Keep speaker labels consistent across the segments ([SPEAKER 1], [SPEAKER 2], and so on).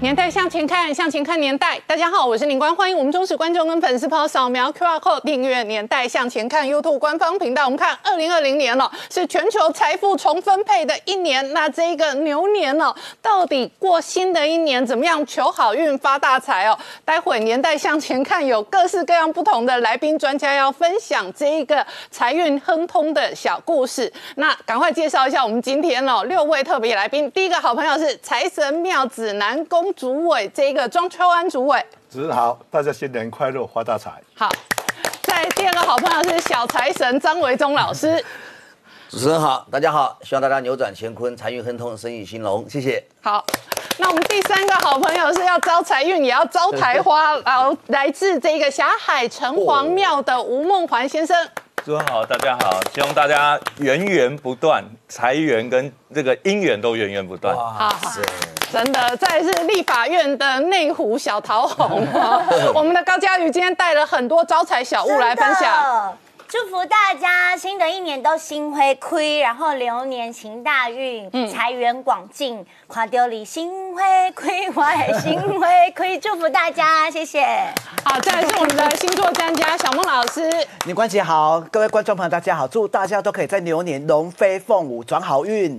[SPEAKER 1] 年代向前看，向前看年代。大家好，我是宁官，欢迎我们忠实观众跟粉丝朋友扫描 QR Code 订阅《年代向前看》YouTube 官方频道。我们看，二零二零年了，是全球财富重分配的一年。那这个牛年了，到底过新的一年怎么样求好运发大财哦？待会《年代向前看》有各式各样不同的来宾专家要分享这一个财运亨通的小故事。那赶快介绍一下我们今天哦六位特别来宾。第一个好朋友是财神庙指南宫。主委，这个庄秋安主委，
[SPEAKER 2] 主持人好，大家新年快乐，发大财。
[SPEAKER 1] 好，在第二个好朋友是小财神张维忠老师。
[SPEAKER 3] 主持人好，大家好，希望大家扭转乾坤，财运亨通，生意兴隆，谢谢。
[SPEAKER 1] 好，那我们第三个好朋友是要招财运，也要招台花，然后来自这个霞海城隍庙的吴梦环先生。
[SPEAKER 4] 主持人好，大家好，希望大家源源不断，财源跟这个姻缘都源源不断。哇
[SPEAKER 1] 塞！真的，再是立法院的内湖小桃红，我们的高嘉瑜今天带了很多招财小物来分享。
[SPEAKER 5] 祝福大家新的一年都心灰亏，然后流年行大运，财源广进。垮丢里心灰亏，我也心灰 亏。祝福大家，谢谢。
[SPEAKER 1] 好，再来是我们的星座专家小孟老师。
[SPEAKER 6] 你关节好，各位观众朋友大家好，祝大家都可以在牛年龙飞凤舞，转好运。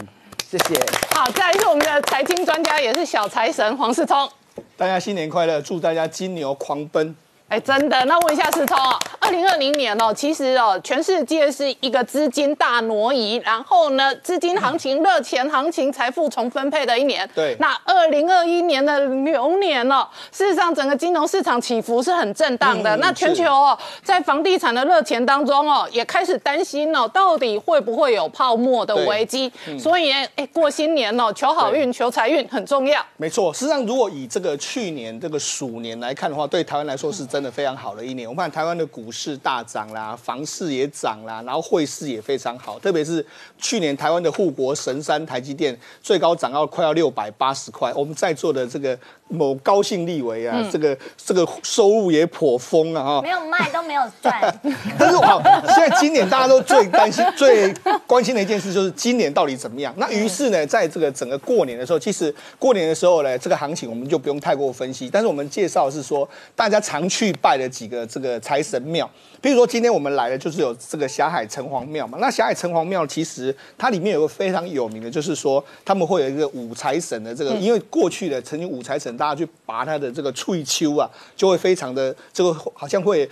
[SPEAKER 6] 谢谢。
[SPEAKER 1] 好，再来是我们的财经专家，也是小财神黄世聪。
[SPEAKER 7] 大家新年快乐，祝大家金牛狂奔。
[SPEAKER 1] 哎，真的？那问一下世聪，二零二零年哦，其实哦，全世界是一个资金大挪移，然后呢，资金行情、热钱行情、财富重分配的一年。
[SPEAKER 7] 对。
[SPEAKER 1] 那二零二一年的牛年哦，事实上整个金融市场起伏是很震荡的。那全球哦，在房地产的热钱当中哦，也开始担心哦，到底会不会有泡沫的危机？所以哎，过新年哦，求好运、求财运很重要。
[SPEAKER 7] 没错，事实际上如果以这个去年这个鼠年来看的话，对台湾来说是真。真的非常好的一年，我们看台湾的股市大涨啦，房市也涨啦，然后汇市也非常好，特别是去年台湾的护国神山台积电最高涨到快要六百八十块，我们在座的这个。某高兴立维啊，这个这个收入也颇丰啊，
[SPEAKER 5] 哈，没有卖都没有赚。
[SPEAKER 7] 但是好，现在今年大家都最担心、最关心的一件事就是今年到底怎么样。那于是呢，在这个整个过年的时候，其实过年的时候呢，这个行情我们就不用太过分析。但是我们介绍是说，大家常去拜的几个这个财神庙。比如说，今天我们来的就是有这个霞海城隍庙嘛。那霞海城隍庙其实它里面有个非常有名的，就是说他们会有一个五财神的这个，因为过去的曾经五财神，大家去拔他的这个翠秋啊，就会非常的这个好像会。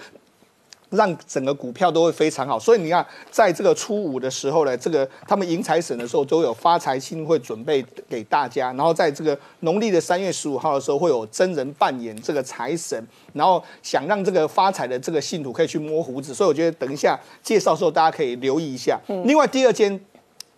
[SPEAKER 7] 让整个股票都会非常好，所以你看，在这个初五的时候呢，这个他们迎财神的时候都有发财星会准备给大家，然后在这个农历的三月十五号的时候会有真人扮演这个财神，然后想让这个发财的这个信徒可以去摸胡子，所以我觉得等一下介绍的时候大家可以留意一下。另外第二间。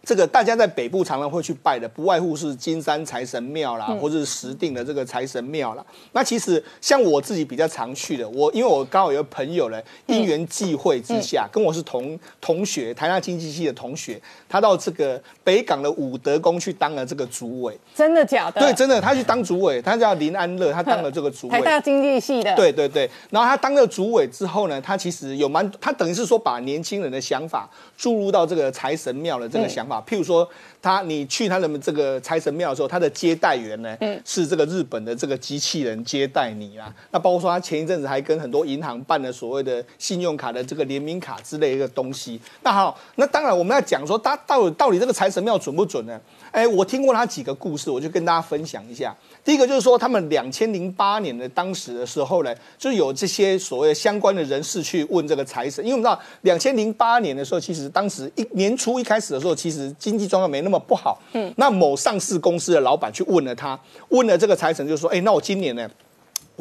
[SPEAKER 7] 这个大家在北部常常会去拜的，不外乎是金山财神庙啦，或者是石定的这个财神庙啦。那其实像我自己比较常去的，我因为我刚好有个朋友呢，因缘际会之下，跟我是同同学，台大经济系的同学，他到这个北港的武德宫去当了这个主委。
[SPEAKER 1] 真的假的？
[SPEAKER 7] 对，真的，他去当主委，他叫林安乐，他 当了这个主委。
[SPEAKER 1] 台大经济系的。
[SPEAKER 7] 对对对，然后他当了主委之后呢，他其实有蛮，他等于是说把年轻人的想法注入到这个财神庙的这个想法。譬如说，他你去他的这个财神庙的时候，他的接待员呢，嗯是这个日本的这个机器人接待你啦。那包括说，他前一阵子还跟很多银行办了所谓的信用卡的这个联名卡之类一个东西。那好，那当然我们要讲说，他到底到底这个财神庙准不准呢？哎，我听过他几个故事，我就跟大家分享一下。第一个就是说，他们两千零八年的当时的时候呢，就有这些所谓相关的人士去问这个财神，因为我们知道两千零八年的时候，其实当时一年初一开始的时候，其实经济状况没那么不好。嗯，那某上市公司的老板去问了他，问了这个财神，就说：“哎，那我今年呢？”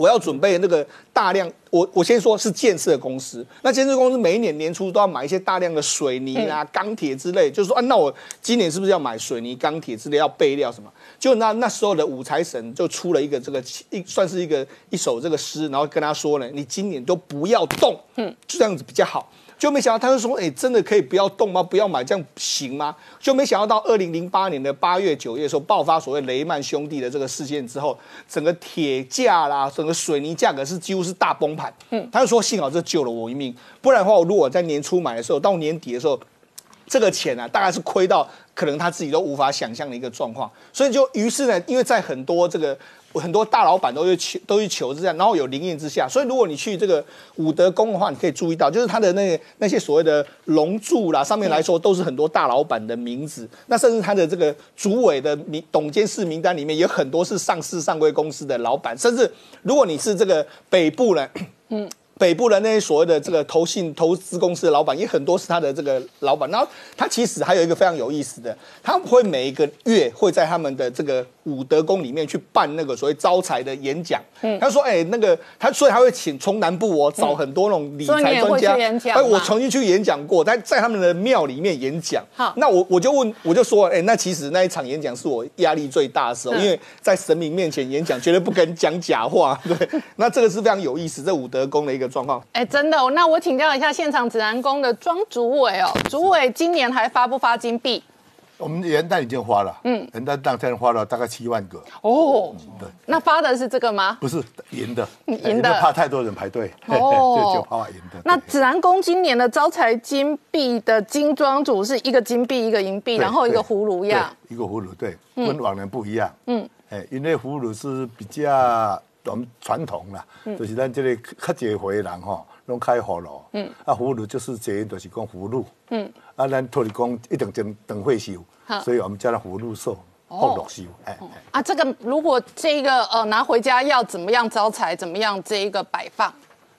[SPEAKER 7] 我要准备那个大量，我我先说是建设公司。那建设公司每一年年初都要买一些大量的水泥啊、钢铁之类，就是说啊，那我今年是不是要买水泥、钢铁之类要备料什么？就那那时候的五财神就出了一个这个一算是一个一首这个诗，然后跟他说呢，你今年都不要动，嗯，就这样子比较好。就没想到他就说，哎，真的可以不要动吗？不要买，这样行吗？就没想到到二零零八年的八月九月的时候，爆发所谓雷曼兄弟的这个事件之后，整个铁价啦，整个水泥价格是几乎是大崩盘。嗯，他就说幸好这救了我一命，不然的话，我如果在年初买的时候，到年底的时候。这个钱啊，大概是亏到可能他自己都无法想象的一个状况，所以就于是呢，因为在很多这个很多大老板都去求都去求这样，然后有灵验之下，所以如果你去这个武德宫的话，你可以注意到，就是他的那那些所谓的龙柱啦，上面来说都是很多大老板的名字，那甚至他的这个主委的名董监事名单里面有很多是上市上柜公司的老板，甚至如果你是这个北部呢，嗯。北部的那些所谓的这个投信投资公司的老板，也很多是他的这个老板。然后他其实还有一个非常有意思的，他会每一个月会在他们的这个武德宫里面去办那个所谓招财的演讲。嗯，他说：“哎，那个他所以他会请从南部哦找很多那种理财专家。哎，我曾经去演讲过，在在他们的庙里面演讲。好，那我我就问，我就说，哎，那其实那一场演讲是我压力最大的时候，因为在神明面前演讲，绝对不敢讲假话。对，那这个是非常有意思，这武德宫的一个。状况
[SPEAKER 1] 哎，真的，那我请教一下现场指南宫的庄主委哦，主委今年还发不发金币？
[SPEAKER 2] 我们元旦已经发了，嗯，元旦当天发了大概七万个。哦，
[SPEAKER 1] 对，那发的是这个吗？
[SPEAKER 2] 不是银的，
[SPEAKER 1] 银的。
[SPEAKER 2] 怕太多人排队。哦，就发银的。
[SPEAKER 1] 那指南宫今年的招财金币的金装组是一个金币一个银币，然后一个葫芦样，
[SPEAKER 2] 一个葫芦，对，跟往年不一样，嗯，哎，因为葫芦是比较。我们传统啦，就是咱这里较济回人吼，拢开葫芦，啊葫芦就是这，就是讲葫芦，嗯。啊咱托你讲一定等等会修，所以我们叫它葫芦寿，后芦寿，
[SPEAKER 1] 哎，啊这个如果这个呃拿回家要怎么样招财，怎么样这一个摆放？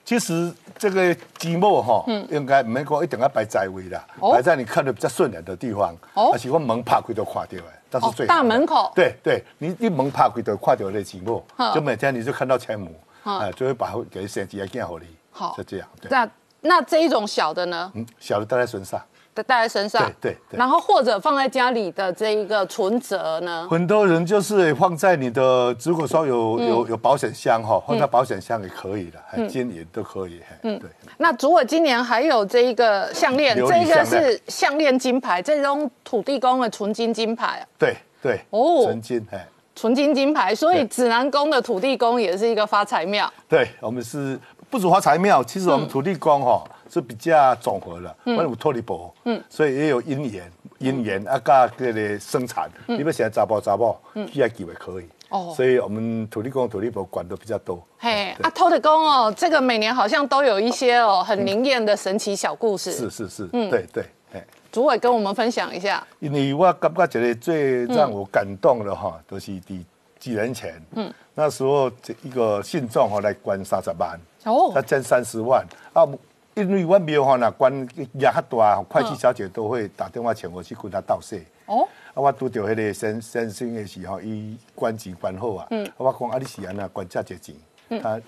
[SPEAKER 2] 其实这个积木哈，嗯。应该唔免讲一定要摆在位啦，摆在你看的比较顺眼的地方，而且我门拍开都看到诶。
[SPEAKER 1] 是最大门口，
[SPEAKER 2] 对对，你一门拍开都看到那积木，就每天你就看到钱母，哎，就会把给升级来建好你，好，就这样。
[SPEAKER 1] 那那这一种小的呢？嗯，
[SPEAKER 2] 小的带在身上。
[SPEAKER 1] 带在身上，
[SPEAKER 2] 对对，
[SPEAKER 1] 然后或者放在家里的这一个存折呢？
[SPEAKER 2] 很多人就是放在你的，如果说有有有保险箱哈，放在保险箱也可以的，金银都可以。嗯，对。
[SPEAKER 1] 那主委今年还有这一个项链，这一个是项链金牌，这种土地公的纯金金牌。
[SPEAKER 2] 对对，哦，纯金哎，
[SPEAKER 1] 纯金金牌，所以指南宫的土地公也是一个发财庙。
[SPEAKER 2] 对，我们是不止发财庙，其实我们土地公哈。是比较综合了，我有脱离波，所以也有姻缘，姻缘啊，加这个生产，你要现在查甫查某，起来机会可以，哦，所以我们土地公土地婆管的比较多。嘿，
[SPEAKER 1] 啊，土地公哦，这个每年好像都有一些哦很灵验的神奇小故事。
[SPEAKER 2] 是是是，嗯，对对，
[SPEAKER 1] 哎，主委跟我们分享一下。
[SPEAKER 2] 因为我感觉觉得最让我感动的哈，都是第几年前，嗯，那时候这一个信众哈来捐三十万，哦，他捐三十万啊。因为我庙吼那关压较大，会计小姐都会打电话请我去跟他道谢。哦，啊，我拄着迄个先先生的时候，伊关钱关好啊。嗯，我讲啊，你是安那关这些钱？嗯他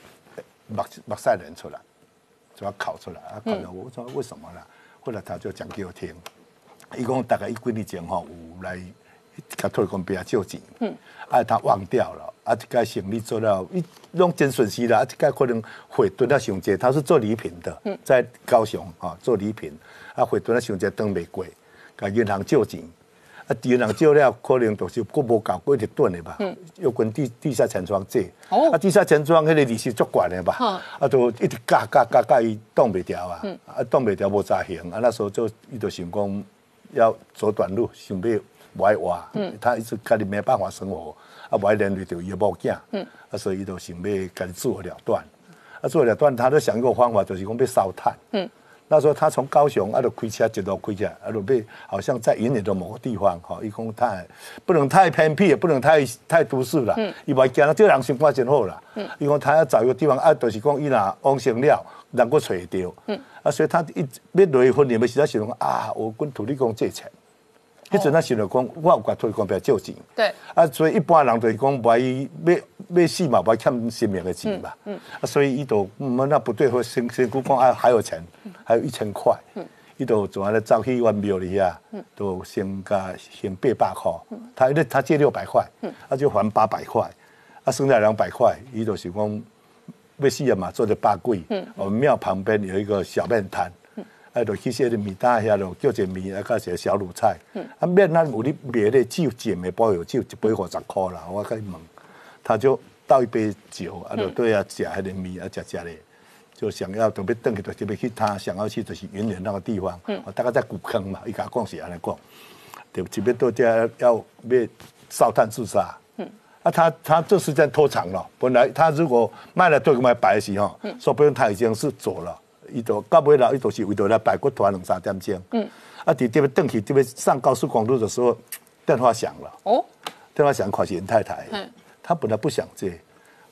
[SPEAKER 2] 目目屎人出来，就要考出来啊，考了我说为什么啦？后来他就讲给我听，伊讲大概一几日前吼有来。甲土地公比较借钱，嗯，啊，他忘掉了，啊，这个行李做了，一拢真顺势啦，啊，这个可能会蹲了上街，他是做礼品的，嗯，在高雄啊做礼品，啊，会蹲了上街当玫瑰，甲银行借钱，啊，银行借了可能就是过无够过一直顿的吧，嗯，又跟地地下钱庄借，哦，啊，地下钱庄迄个利息足悬的吧，嗯，啊，都一直加加加加伊挡袂掉啊，嗯，啊，挡袂掉无咋行，啊，那时候就伊就想讲要走短路，想要。不爱活，他一直家己没办法生活，啊，不爱连累着伊某囝，啊，所以伊就想要家己自我了断，啊，自我了断，他就想一个方法，就是讲要烧炭。嗯，那时候他从高雄啊，就开车一路开起来，啊，就被好像在云里的某个地方，哈，伊讲太不能太偏僻，也不能太太都市了。嗯，伊话惊，这人生活真好啦。嗯，伊讲他要找一个地方，啊，就是讲伊若往生了，能够找到。嗯，啊，所以他一要离婚，你们实在想讲啊，我跟土地公借钱。迄阵啊，想着讲，我有甲土地公比较借钱。
[SPEAKER 1] 对。
[SPEAKER 2] 啊，所以一般人就是讲，不爱要要死嘛，不爱欠生命的钱嘛。嗯。啊，所以伊都，嗯，那不对，或先先估讲啊，还有钱，还有一千块。嗯。伊都怎啊咧走去阮庙里啊？嗯。都先加先八百块。嗯。他咧他借六百块。嗯。他就还八百块，啊，剩下两百块，伊就是讲要死啊嘛，做的八柜。嗯。我们庙旁边有一个小面摊。啊，就去些的米大遐咯，叫一米啊，加些小卤菜。嗯啊，面咱有哩卖咧酒碱的包药酒，一杯五十块啦。我甲伊问，他就倒一杯酒，啊，就对啊，食迄个米啊，食食咧，就想要准备登去，就准备去他想要去就是云南那个地方。我大概在古坑嘛，伊甲讲是安尼讲，就这边到家要要烧炭自杀。啊，他他这时间拖长了。本来他如果卖了对卖白时候，说不定他已经是走了。伊就到尾了，伊就是为了来摆骨团两三点钟。嗯。啊，伫这边登去这边上高速公路的时候，电话响了。哦。电话响，看是严太太。嗯。他本来不想接，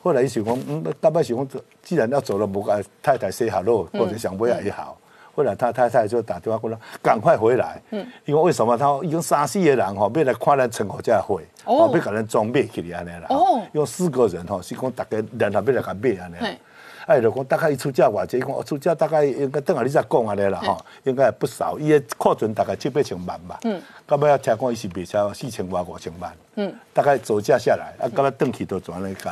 [SPEAKER 2] 后来一想讲，嗯，大概想讲，既然要走了，无跟太太 say hello，或者想回来也好。后来他太太就打电话过来，赶快回来。嗯。因为为什么？他已经三四个人哈，要来看咱成果家会，哦，要给咱装备起来安尼啦。哦。用四个人哈，是讲大家联合要来甲买安尼。哎，就讲大概一出价偌济，讲出价大概应该等下你再讲安尼啦吼，应该不少，伊的库存大概七八千万吧。嗯。到尾啊，听讲伊是卖超四千万五千万。嗯。大概走价下来，啊，到尾登去都转来个，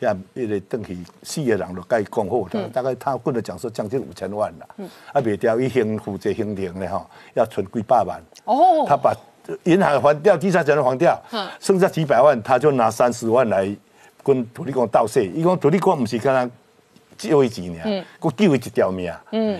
[SPEAKER 2] 像一个登去四个人都甲伊讲好，大概他跟着讲说将近五千万啦。嗯。啊，卖掉伊行负责行程咧吼，要存几百万。哦。他把银行还掉，第三层还掉，嗯，剩下几百万，他就拿三十万来跟土地公道谢。伊讲土地公不是跟他。救伊钱尔，佮救伊一条命。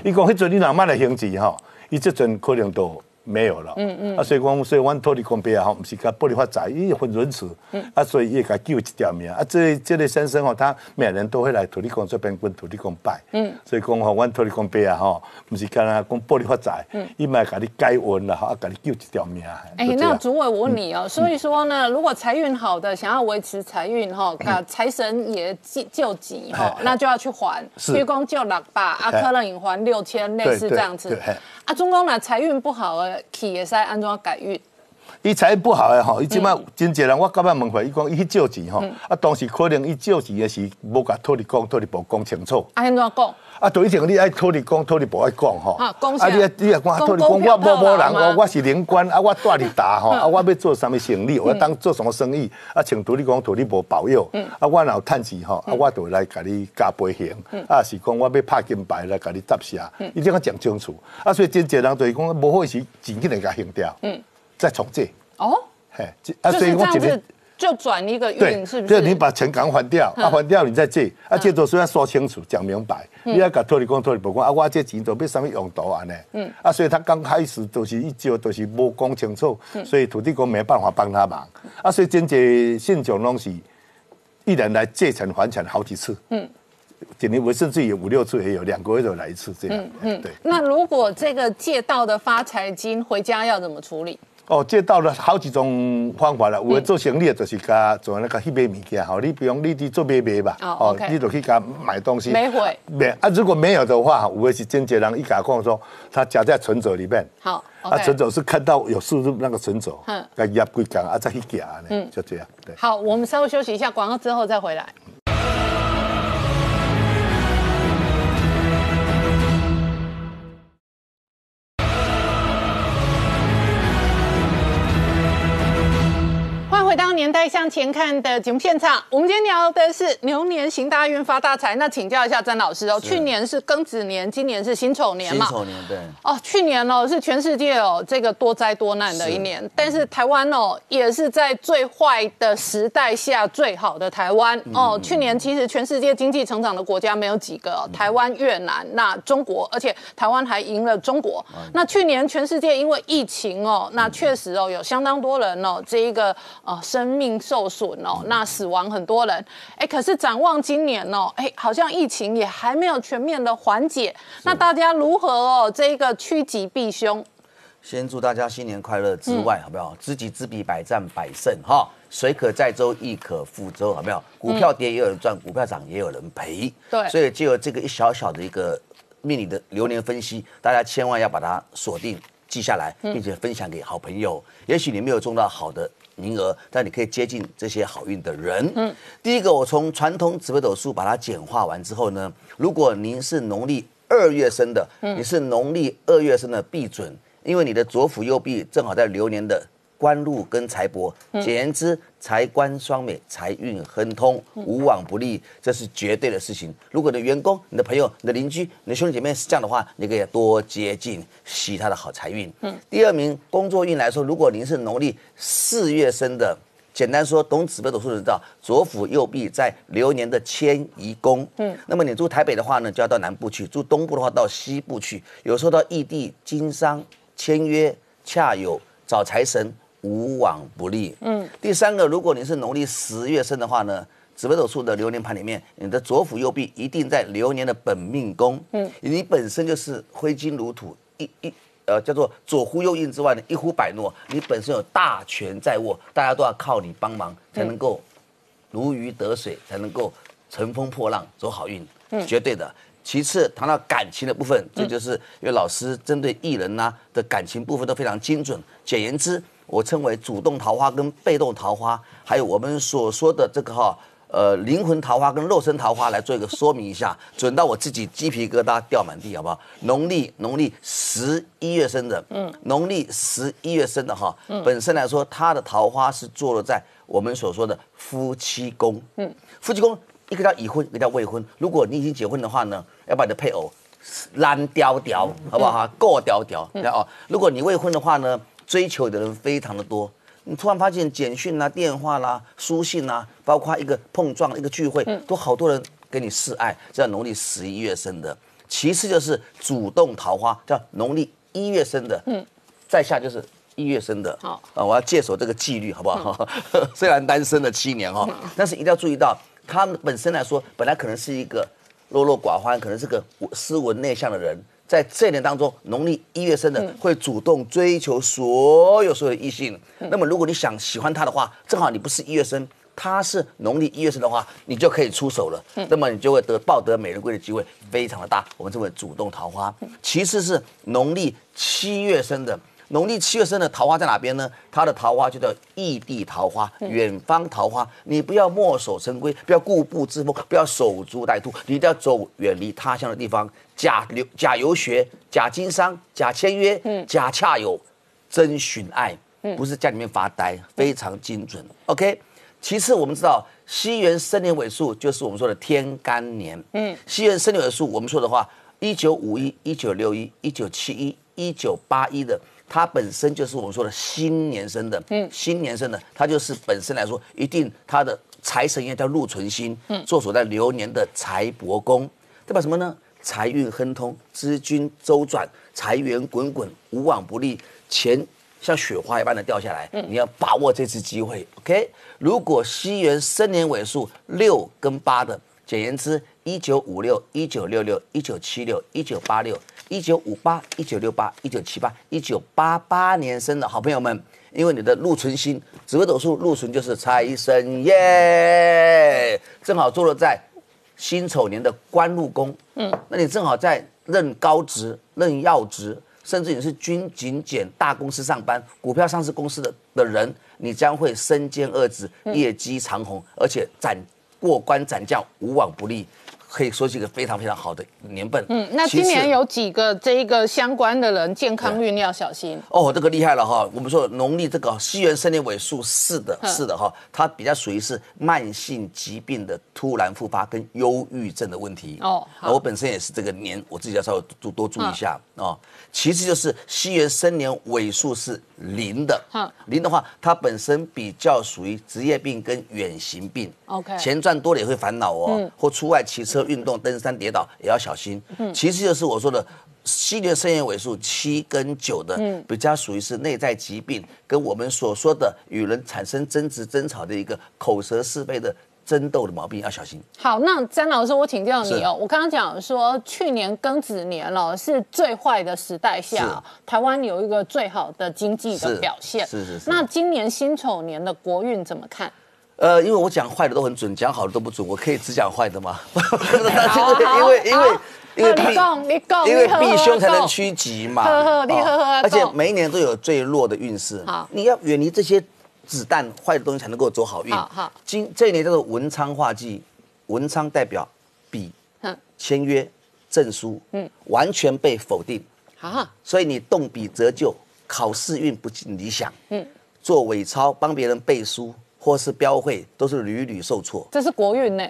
[SPEAKER 2] 伊讲迄阵你若莫来行钱吼，伊即阵可能都。没有了，嗯嗯，啊，所以讲，所以阮土地公伯啊，吼，不是甲玻璃发财，伊分仁慈，嗯，啊，所以也甲救一条命，啊，这这类先生吼，他每年都会来土地公这边跟土地公拜，嗯，所以讲吼，阮土地公伯啊，吼，不是干那讲玻璃发财，嗯，伊咪甲你解运啦，啊，甲你救一条命。
[SPEAKER 1] 哎，那主委我问你哦，所以说呢，如果财运好的，想要维持财运哈，啊，财神也救救急哈，那就要去还，鞠躬救六百，啊，可能隐还六千，类似这样子。啊，中公呢财运不好的，去也使安怎改运？
[SPEAKER 2] 伊财运不好诶吼，伊即摆真侪人，我刚刚问过，伊讲伊去借钱吼，啊，当时可能伊借钱诶是无甲托你讲，托你部讲清楚。
[SPEAKER 1] 啊，安怎讲？
[SPEAKER 2] 啊，对以前你爱土地公、土地部爱讲吼。
[SPEAKER 1] 啊，讲啊，你
[SPEAKER 2] 你啊，讲土地公，我无无人，我我是领官，啊，我带你打吼，啊，我要做什么生意，我要当做什么生意，啊，请土地公、土地部保佑，啊，我若有趁钱吼，啊，我就来甲你加倍行，啊，是讲我要拍金牌来甲你答谢，一定要讲清楚，啊，所以真侪人就是讲无好时钱紧来甲行掉，嗯，再重借。哦。
[SPEAKER 1] 嘿，啊，所以我这边。就转一个运，是不是？
[SPEAKER 2] 就你把钱赶还掉，啊，还掉你再借，啊，借着说要说清楚、讲明白，你要甲托你讲、托你不讲，啊，我这钱都被什么用途安尼？嗯，啊，所以他刚开始都是一招都是无讲清楚，所以土地公没办法帮他忙，啊，所以真济信众拢是一人来借钱还钱好几次，嗯，几年我甚至有五六次也有，两个月都来一次这样，嗯嗯，对。
[SPEAKER 1] 那如果这个借到的发财金回家要怎么处理？
[SPEAKER 2] 哦，借到了好几种方法了。有的做生意就是甲做那个去买物件，好，你比如你去做买卖吧，
[SPEAKER 1] 哦，
[SPEAKER 2] 你就去甲买东西。
[SPEAKER 1] 没会。
[SPEAKER 2] 没啊，如果没有的话，有的是真济人一甲讲说，他夹在存折里面。
[SPEAKER 1] 好，啊，
[SPEAKER 2] 存折是看到有数字那个存折，嗯，甲压几讲啊，再去夹呢，嗯，就这样。对。
[SPEAKER 1] 好，我们稍微休息一下，广告之后再回来。年代向前看的节目现场，我们今天聊的是牛年行大运发大财。那请教一下詹老师哦，去年是庚子年，今年是辛丑年嘛？
[SPEAKER 3] 辛丑年对。哦，
[SPEAKER 1] 去年哦是全世界哦这个多灾多难的一年，但是台湾哦也是在最坏的时代下最好的台湾哦。去年其实全世界经济成长的国家没有几个，台湾、越南、那中国，而且台湾还赢了中国。那去年全世界因为疫情哦，那确实哦有相当多人哦这一个呃。生命受损哦，那死亡很多人，哎，可是展望今年哦，哎，好像疫情也还没有全面的缓解，那大家如何哦？这个趋吉避凶？
[SPEAKER 3] 先祝大家新年快乐之外，好不好？知己知彼，百战百胜哈。水可载舟，亦可覆舟，好不好？股票跌也有人赚，股票涨也有人赔。
[SPEAKER 1] 对，
[SPEAKER 3] 所以就有这个一小小的一个命理的流年分析，大家千万要把它锁定记下来，并且分享给好朋友。也许你没有中到好的。名额，但你可以接近这些好运的人。嗯，第一个，我从传统紫微斗数把它简化完之后呢，如果您是农历二月生的，你是农历二月生的必准，因为你的左辅右弼正好在流年的官禄跟财帛。简言之，财官双美，财运亨通，无往不利，这是绝对的事情。如果你的员工、你的朋友、你的邻居、你的兄弟姐妹是这样的话，你可以多接近，吸他的好财运。嗯。第二名工作运来说，如果您是农历四月生的。简单说，懂紫微斗数的知道，左辅右弼在流年的迁移宫。嗯，那么你住台北的话呢，就要到南部去；住东部的话，到西部去。有时候到异地经商、签约、洽友、找财神，无往不利。嗯，第三个，如果你是农历十月生的话呢，紫微斗数的流年盘里面，你的左辅右弼一定在流年的本命宫。嗯，你本身就是挥金如土，一一。呃，叫做左呼右应之外呢，一呼百诺。你本身有大权在握，大家都要靠你帮忙，才能够如鱼得水，才能够乘风破浪，走好运，嗯绝对的。其次，谈到感情的部分，这就是因为老师针对艺人呐的感情部分都非常精准。简言之，我称为主动桃花跟被动桃花，还有我们所说的这个哈。呃，灵魂桃花跟肉身桃花来做一个说明一下，准到我自己鸡皮疙瘩掉满地，好不好？农历农历十一月生的，嗯，农历十一月生的哈，嗯，本身来说，他的桃花是坐落在我们所说的夫妻宫，嗯，夫妻宫一个叫已婚，一个叫未婚。如果你已经结婚的话呢，要把你的配偶烂雕雕，好不好哈？够雕雕，哦。如果你未婚的话呢，追求的人非常的多。你突然发现简讯啦、电话啦、书信啦，包括一个碰撞、一个聚会，都好多人给你示爱。这农历十一月生的，其次就是主动桃花，叫农历一月生的。嗯，再下就是一月生的。好啊，我要戒守这个纪律，好不好？虽然单身了七年哈，但是一定要注意到，他们本身来说，本来可能是一个落落寡欢，可能是个斯文内向的人。在这一年当中，农历一月生的会主动追求所有所有异性。那么，如果你想喜欢他的话，正好你不是一月生，他是农历一月生的话，你就可以出手了。那么你就会得抱得美人归的机会非常的大。我们称为主动桃花。其次是农历七月生的。农历七月生的桃花在哪边呢？它的桃花就叫异地桃花、远方桃花。你不要墨守成规，不要固步自封，不要守株待兔，你一定要走远离他乡的地方。假留假游学、假经商、假签约、假恰友，真寻爱，不是家里面发呆，非常精准。OK。其次，我们知道西元生年尾数就是我们说的天干年。嗯，西元生年尾数，我们说的话，一九五一、一九六一、一九七一、一九八一的。它本身就是我们说的新年生的，嗯，新年生的，它就是本身来说，一定它的财神爷叫禄存星，嗯，坐所在流年的财帛宫，代表什么呢？财运亨通，资金周转，财源滚滚，无往不利，钱像雪花一般的掉下来，嗯，你要把握这次机会，OK？如果西元生年尾数六跟八的，简言之，一九五六、一九六六、一九七六、一九八六。一九五八、一九六八、一九七八、一九八八年生的好朋友们，因为你的禄存星，紫微斗数禄存就是财神耶，正好坐落在辛丑年的官禄宫。嗯，那你正好在任高职、任要职，甚至你是军警检大公司上班，股票上市公司的的人，你将会身兼二职，业绩长虹，而且斩过关斩将，无往不利。可以说是一个非常非常好的年份。
[SPEAKER 1] 嗯，那今年有几个这一个相关的人健康运要小心
[SPEAKER 3] 哦。这个厉害了哈，我们说农历这个西元生年尾数是的，是的哈，它比较属于是慢性疾病的突然复发跟忧郁症的问题哦。我本身也是这个年，我自己要稍微多多注意一下哦。其次就是西元生年尾数是零的，零的话，它本身比较属于职业病跟远行病。
[SPEAKER 1] OK，
[SPEAKER 3] 钱赚多了也会烦恼哦，或出外骑车、运动、登山跌倒也要小心。嗯，其次就是我说的系列生年尾数七跟九的，嗯，比较属于是内在疾病，跟我们所说的与人产生争执、争吵的一个口舌是非的。争斗的毛病要小心。
[SPEAKER 1] 好，那詹老师，我请教你哦。我刚刚讲说，去年庚子年了，是最坏的时代下，台湾有一个最好的经济的表现。
[SPEAKER 3] 是是是。
[SPEAKER 1] 那今年辛丑年的国运怎么看？
[SPEAKER 3] 呃，因为我讲坏的都很准，讲好的都不准，我可以只讲坏的吗？因为因为
[SPEAKER 1] 因为避
[SPEAKER 3] 因为避凶才能趋吉嘛。
[SPEAKER 1] 呵呵，你呵呵。
[SPEAKER 3] 而且每一年都有最弱的运势。好，你要远离这些。子弹坏的东西才能够走好运。好，今这一年叫做文昌化忌，文昌代表笔、签约、证书，嗯，完全被否定。好，所以你动笔折旧，考试运不尽理想。嗯，做伪钞、帮别人背书或是标会，都是屡屡受挫。
[SPEAKER 1] 这是国运呢。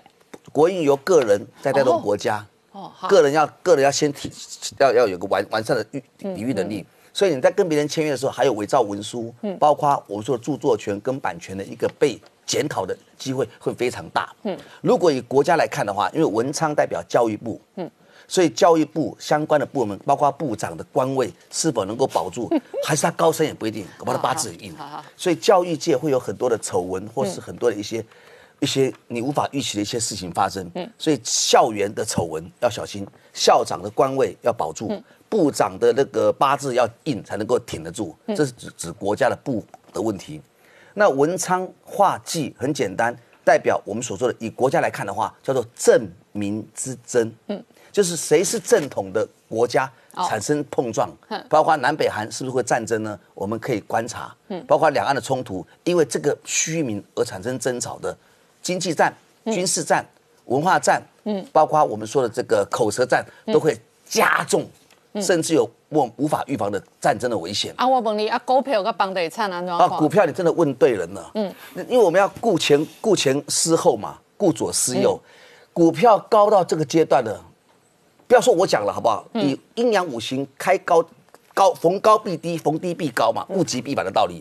[SPEAKER 3] 国运由个人在带动国家。哦，个人要个人要先体要要有个完完善的预抵御能力。所以你在跟别人签约的时候，还有伪造文书，嗯，包括我们说著作权跟版权的一个被检讨的机会会非常大。嗯，如果以国家来看的话，因为文昌代表教育部，嗯，所以教育部相关的部门，包括部长的官位是否能够保住，还是他高升也不一定，恐怕他八字硬。所以教育界会有很多的丑闻，或是很多的一些一些你无法预期的一些事情发生。嗯，所以校园的丑闻要小心，校长的官位要保住。部长的那个八字要硬才能够挺得住，这是指指国家的部的问题。那文昌化忌很简单，代表我们所说的以国家来看的话，叫做正民之争。嗯，就是谁是正统的国家产生碰撞，包括南北韩是不是会战争呢？我们可以观察。嗯，包括两岸的冲突，因为这个虚名而产生争吵的经济战、军事战、文化战，嗯，包括我们说的这个口舌战，都会加重。甚至有我无法预防的战争的危险
[SPEAKER 1] 啊！我问你啊，股票跟房地产安怎
[SPEAKER 3] 啊？股票你真的问对人了。嗯，因为我们要顾前顾前思后嘛，顾左思右。股票高到这个阶段的，不要说我讲了好不好？以阴阳五行开高高逢高必低，逢低必高嘛，物极必反的道理。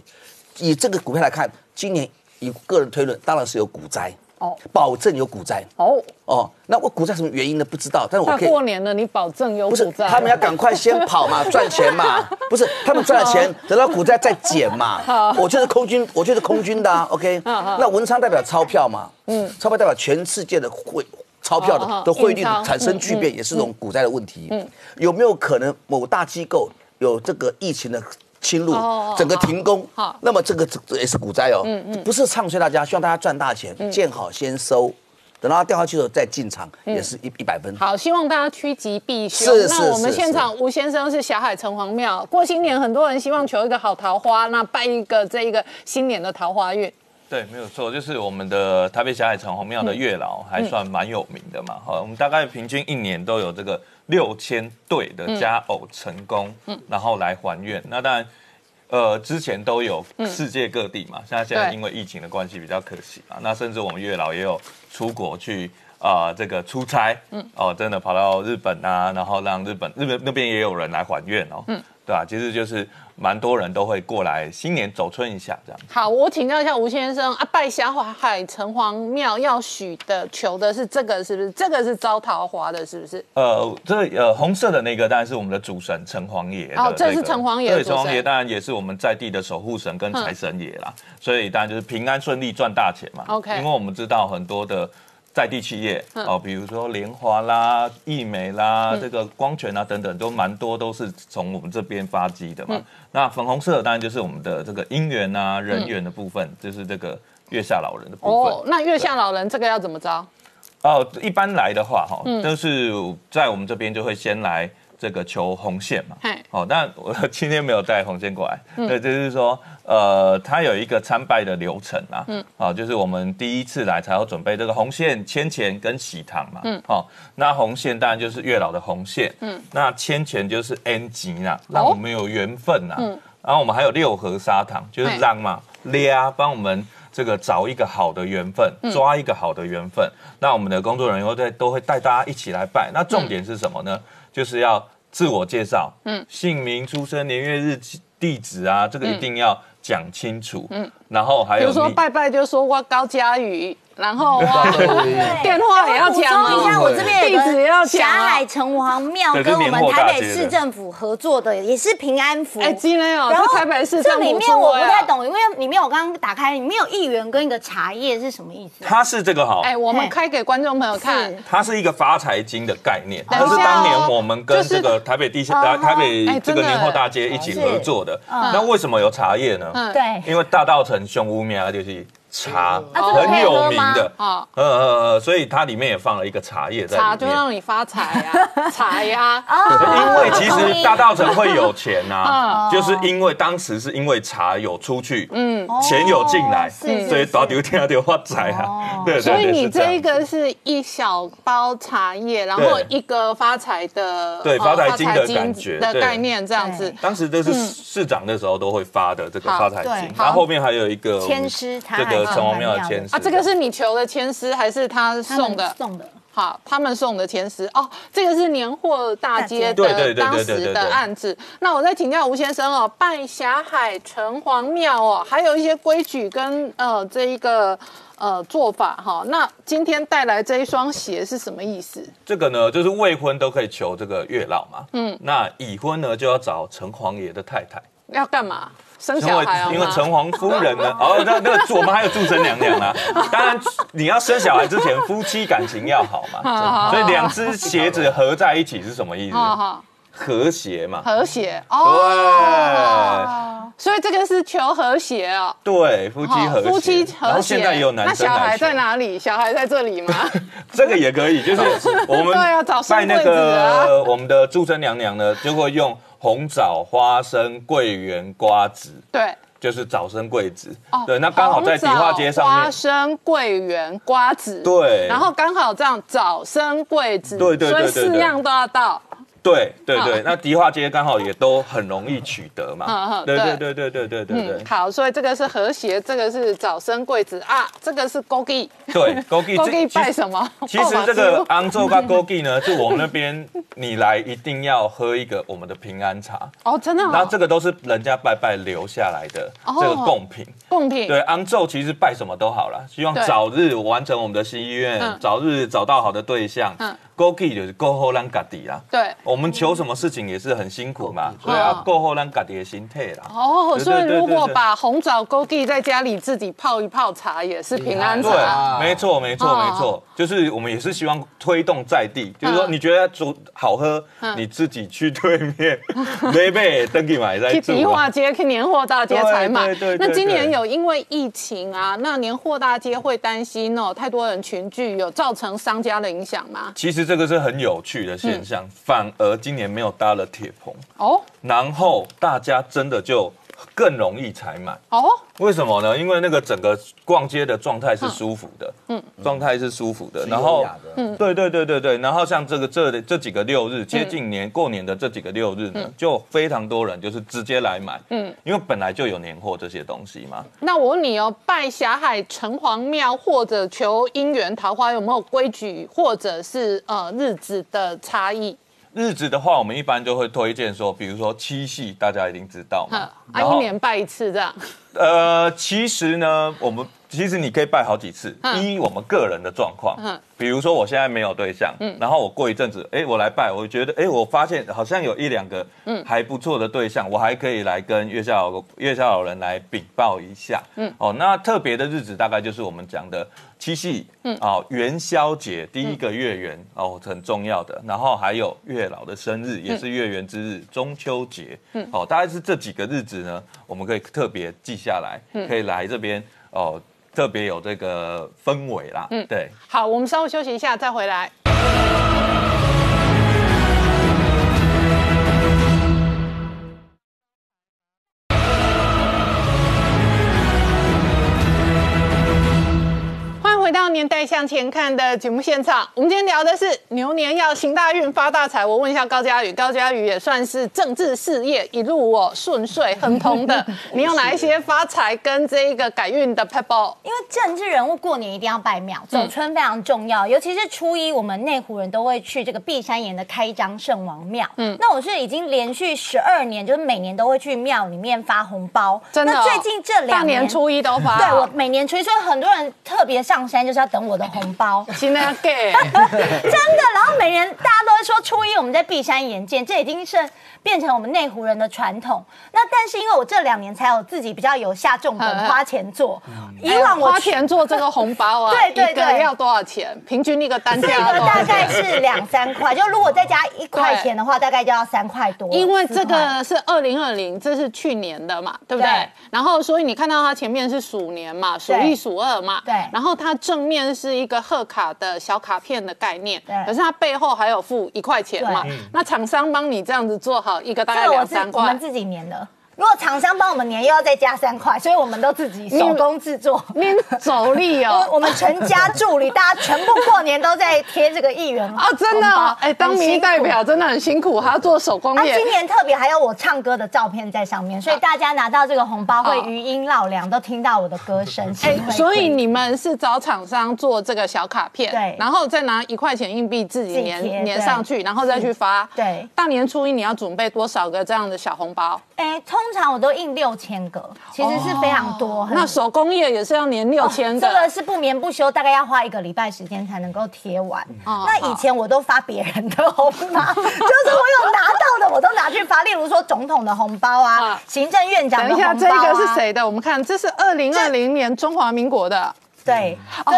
[SPEAKER 3] 以这个股票来看，今年以个人推论，当然是有股灾。哦，保证有股灾哦哦，那我股灾什么原因呢？不知道，但是我可
[SPEAKER 1] 以过年了，你保证有股灾？不
[SPEAKER 3] 是，他们要赶快先跑嘛，赚钱嘛，不是，他们赚了钱，等到股灾再减嘛。我就是空军，我就是空军的，OK。那文昌代表钞票嘛，嗯，钞票代表全世界的汇钞票的的汇率产生巨变，也是一种股灾的问题。嗯，有没有可能某大机构有这个疫情的？侵入，整个停工，好，那么这个这也是股灾哦，嗯嗯，不是唱衰大家，希望大家赚大钱，见好先收，等到它掉下去的时候再进场，也是一一百分。
[SPEAKER 1] 好，希望大家趋吉避凶。是是是。那我们现场吴先生是小海城隍庙过新年，很多人希望求一个好桃花，那拜一个这一个新年的桃花运。
[SPEAKER 4] 对，没有错，就是我们的台北小海城隍庙的月老还算蛮有名的嘛，好，我们大概平均一年都有这个。六千对的佳偶成功，嗯，然后来还愿。那当然，呃，之前都有世界各地嘛，现在现在因为疫情的关系比较可惜啊。那甚至我们月老也有出国去啊，这个出差，嗯，哦，真的跑到日本啊，然后让日本日本那边也有人来还愿哦，嗯。对吧？其实就是蛮多人都会过来新年走春一下这样。
[SPEAKER 1] 好，我请教一下吴先生啊，拜霞海城隍庙要许的求的是这个是不是？这个是招桃花的，是不是？
[SPEAKER 4] 呃，这呃红色的那个当然是我们的主神城隍爷。哦，
[SPEAKER 1] 这是城隍爷。
[SPEAKER 4] 对，城隍爷当然也是我们在地的守护神跟财神爷啦。所以当然就是平安顺利赚大钱嘛。
[SPEAKER 1] OK。
[SPEAKER 4] 因为我们知道很多的。在地企业哦，比如说联华啦、易美啦、这个光泉啊等等，都蛮多都是从我们这边发迹的嘛。那粉红色当然就是我们的这个姻缘啊、人缘的部分，就是这个月下老人的部分。哦，
[SPEAKER 1] 那月下老人这个要怎么招？
[SPEAKER 4] 哦，一般来的话哈，都是在我们这边就会先来。这个求红线嘛，好，但我 今天没有带红线过来，对，就是说，呃，它有一个参拜的流程啊，嗯，好，就是我们第一次来才要准备这个红线牵钱跟喜糖嘛，嗯，好，那红线当然就是月老的红线，嗯，那牵钱就是 N 级啦，让我们有缘分呐，嗯，然后我们还有六合砂糖，就是让嘛，俩帮我们这个找一个好的缘分，抓一个好的缘分，那我们的工作人员会都会带大家一起来拜，那重点是什么呢？就是要自我介绍，嗯，姓名、出生年月日、地址啊，这个一定要讲清楚，嗯，然后还有，
[SPEAKER 1] 比如说拜拜就说我高佳宇。然后电话也要讲
[SPEAKER 5] 一下，我这边
[SPEAKER 1] 地址要讲。
[SPEAKER 5] 霞海城隍庙跟我们台北市政府合作的，也是平安符。
[SPEAKER 1] 哎，今天哦，然后台北市政府这
[SPEAKER 5] 里面我不太懂，因为里面我刚刚打开，里面有一元跟一个茶叶是什么意思？
[SPEAKER 4] 它是这个哈，
[SPEAKER 1] 哎，我们开给观众朋友看。
[SPEAKER 4] 它是一个发财金的概念，它是当年我们跟这个台北地下、台北这个年货大街一起合作的。那为什么有茶叶呢？
[SPEAKER 5] 对，
[SPEAKER 4] 因为大道城凶屋庙就是。茶，很有名的。啊，呃呃呃，所以它里面也放了一个茶叶在
[SPEAKER 1] 茶就让你发财呀，茶呀，
[SPEAKER 4] 因为其实大道城会有钱呐，就是因为当时是因为茶有出去，嗯，钱有进来，所以到底天就发财啊，
[SPEAKER 1] 对所以你这一个是一小包茶叶，然后一个发财的，
[SPEAKER 4] 对发财金的感觉
[SPEAKER 1] 的概念这样子，
[SPEAKER 4] 当时都是市长那时候都会发的这个发财金，然后后面还有一个
[SPEAKER 5] 签诗，
[SPEAKER 4] 这个。城隍庙的签诗
[SPEAKER 1] 啊，这个是你求的签诗还是他送的？
[SPEAKER 5] 送的。
[SPEAKER 1] 好，他们送的签诗哦，这个是年货大街的当时的案子。那我再请教吴先生哦，拜霞海城隍庙哦，还有一些规矩跟呃这一个呃做法哈。那今天带来这一双鞋是什么意思？
[SPEAKER 4] 这个呢，就是未婚都可以求这个月老嘛。嗯。那已婚呢，就要找城隍爷的太太。
[SPEAKER 1] 要干嘛？生小孩
[SPEAKER 4] 因为城隍夫人呢，哦，那那个我们还有祝生娘娘啊。当然，你要生小孩之前，夫妻感情要好嘛。所以两只鞋子合在一起是什么意思？和谐嘛。
[SPEAKER 1] 和谐哦。所以这个是求和谐哦。
[SPEAKER 4] 对，夫妻和谐。夫妻和谐。现在也有男生
[SPEAKER 1] 那小孩在哪里？小孩在这里吗？
[SPEAKER 4] 这个也可以，就是我们拜那个我们的祝生娘娘呢，就会用。红枣、花生、桂圆、瓜子，
[SPEAKER 1] 对，
[SPEAKER 4] 就是早生贵子。哦，对，那刚好在迪化街上
[SPEAKER 1] 面，花生、桂圆、瓜子，
[SPEAKER 4] 对，
[SPEAKER 1] 然后刚好这样早生贵子，对对对对，所以四样都要到。
[SPEAKER 4] 对对对，那迪化街刚好也都很容易取得嘛。对对对对对对对对。
[SPEAKER 1] 好，所以这个是和谐，这个是早生贵子啊，这个是枸杞。
[SPEAKER 4] 对，枸杞。
[SPEAKER 1] 枸杞拜什么？
[SPEAKER 4] 其实这个安州跟枸杞呢，就我们那边你来一定要喝一个我们的平安茶。
[SPEAKER 1] 哦，真的。
[SPEAKER 4] 那这个都是人家拜拜留下来的这个贡品。
[SPEAKER 1] 贡品。
[SPEAKER 4] 对，安州其实拜什么都好了，希望早日完成我们的心愿，早日找到好的对象。嗯。枸杞就是过后让家底啦。
[SPEAKER 1] 对，
[SPEAKER 4] 我们求什么事情也是很辛苦嘛，所以要过后让家底的心态啦。
[SPEAKER 1] 哦，所以如果把红枣枸杞在家里自己泡一泡茶，也是平安茶。
[SPEAKER 4] 对，没错，没错，没错，就是我们也是希望推动在地，就是说你觉得煮好喝，你自己去对面那边登记买在
[SPEAKER 1] 去迪化街、去年货大街才买。那今年有因为疫情啊，那年货大街会担心哦，太多人群聚，有造成商家的影响吗？
[SPEAKER 4] 其实。这个是很有趣的现象，反而今年没有搭了铁棚哦，然后大家真的就。更容易采买哦？为什么呢？因为那个整个逛街的状态是舒服的，嗯，状态是舒服的。然后，嗯，对对对对对。然后像这个这这几个六日接近年过年的这几个六日呢，就非常多人就是直接来买，嗯，因为本来就有年货这些东西嘛。
[SPEAKER 1] 那我问你哦，拜霞海城隍庙或者求姻缘桃花有没有规矩或者是呃日子的差异？
[SPEAKER 4] 日子的话，我们一般就会推荐说，比如说七夕，大家一定知道嘛，
[SPEAKER 1] 啊，一年拜一次这样。
[SPEAKER 4] 呃，其实呢，我们。其实你可以拜好几次，依我们个人的状况，比如说我现在没有对象，然后我过一阵子，哎，我来拜，我觉得，哎，我发现好像有一两个还不错的对象，我还可以来跟月下老月下老人来禀报一下。嗯，哦，那特别的日子大概就是我们讲的七夕，嗯，哦，元宵节第一个月圆，哦，很重要的，然后还有月老的生日也是月圆之日，中秋节，嗯，哦，大概是这几个日子呢，我们可以特别记下来，可以来这边哦。特别有这个氛围啦，嗯，对。
[SPEAKER 1] 好，我们稍微休息一下，再回来。回到年代向前看的节目现场，我们今天聊的是牛年要行大运发大财。我问一下高嘉宇，高嘉宇也算是政治事业一路我顺遂亨通的，你有哪一些发财跟这一个改运的 pebble？
[SPEAKER 5] 因为政治人物过年一定要拜庙，走春非常重要，尤其是初一，我们内湖人都会去这个碧山岩的开张圣王庙。嗯，那我是已经连续十二年，就是每年都会去庙里面发红包。
[SPEAKER 1] 真的，
[SPEAKER 5] 最近这两
[SPEAKER 1] 年初一都发。
[SPEAKER 5] 对我每年初一，所以很多人特别上山。就是要等我的红包，真的。然后每人大家都会说初一我们在碧山眼见，这已经是变成我们内湖人的传统。那但是因为我这两年才有自己比较有下重本花钱做，
[SPEAKER 1] 以往我花钱做这个红包啊，对 对对，要多少钱？平均一个单价
[SPEAKER 5] 大概是两三块，就如果再加一块钱的话，大概就要三块多。
[SPEAKER 1] 因为这个是二零二零，这是去年的嘛，对不对？然后所以你看到它前面是鼠年嘛，数一数二嘛，
[SPEAKER 5] 对。
[SPEAKER 1] 然后它正面是一个贺卡的小卡片的概念，对。可是它背后还有付一块钱嘛，那厂商帮你这样子做好一个大概两三块，
[SPEAKER 5] 我们自己粘的。如果厂商帮我们粘，又要再加三块，所以我们都自己手工制作。
[SPEAKER 1] 您走力哦，
[SPEAKER 5] 我们全家助理，大家全部过年都在贴这个一元
[SPEAKER 1] 啊，真的，哎，当民意代表真的很辛苦，还要做手工业。
[SPEAKER 5] 今年特别还有我唱歌的照片在上面，所以大家拿到这个红包会余音绕梁，都听到我的歌声。哎，
[SPEAKER 1] 所以你们是找厂商做这个小卡片，
[SPEAKER 5] 对，
[SPEAKER 1] 然后再拿一块钱硬币自己粘粘上去，然后再去发。
[SPEAKER 5] 对，
[SPEAKER 1] 大年初一你要准备多少个这样的小红包？
[SPEAKER 5] 哎，通常我都印六千个，其实是非常多。
[SPEAKER 1] 那手工业也是要粘六千个，
[SPEAKER 5] 这个是不眠不休，大概要花一个礼拜时间才能够贴完。那以前我都发别人的红包，就是我有拿到的，我都拿去发。例如说总统的红包啊，行政院长的红包啊。
[SPEAKER 1] 等一下，这个是谁的？我们看，这是二零二零年中华民国的。
[SPEAKER 5] 对，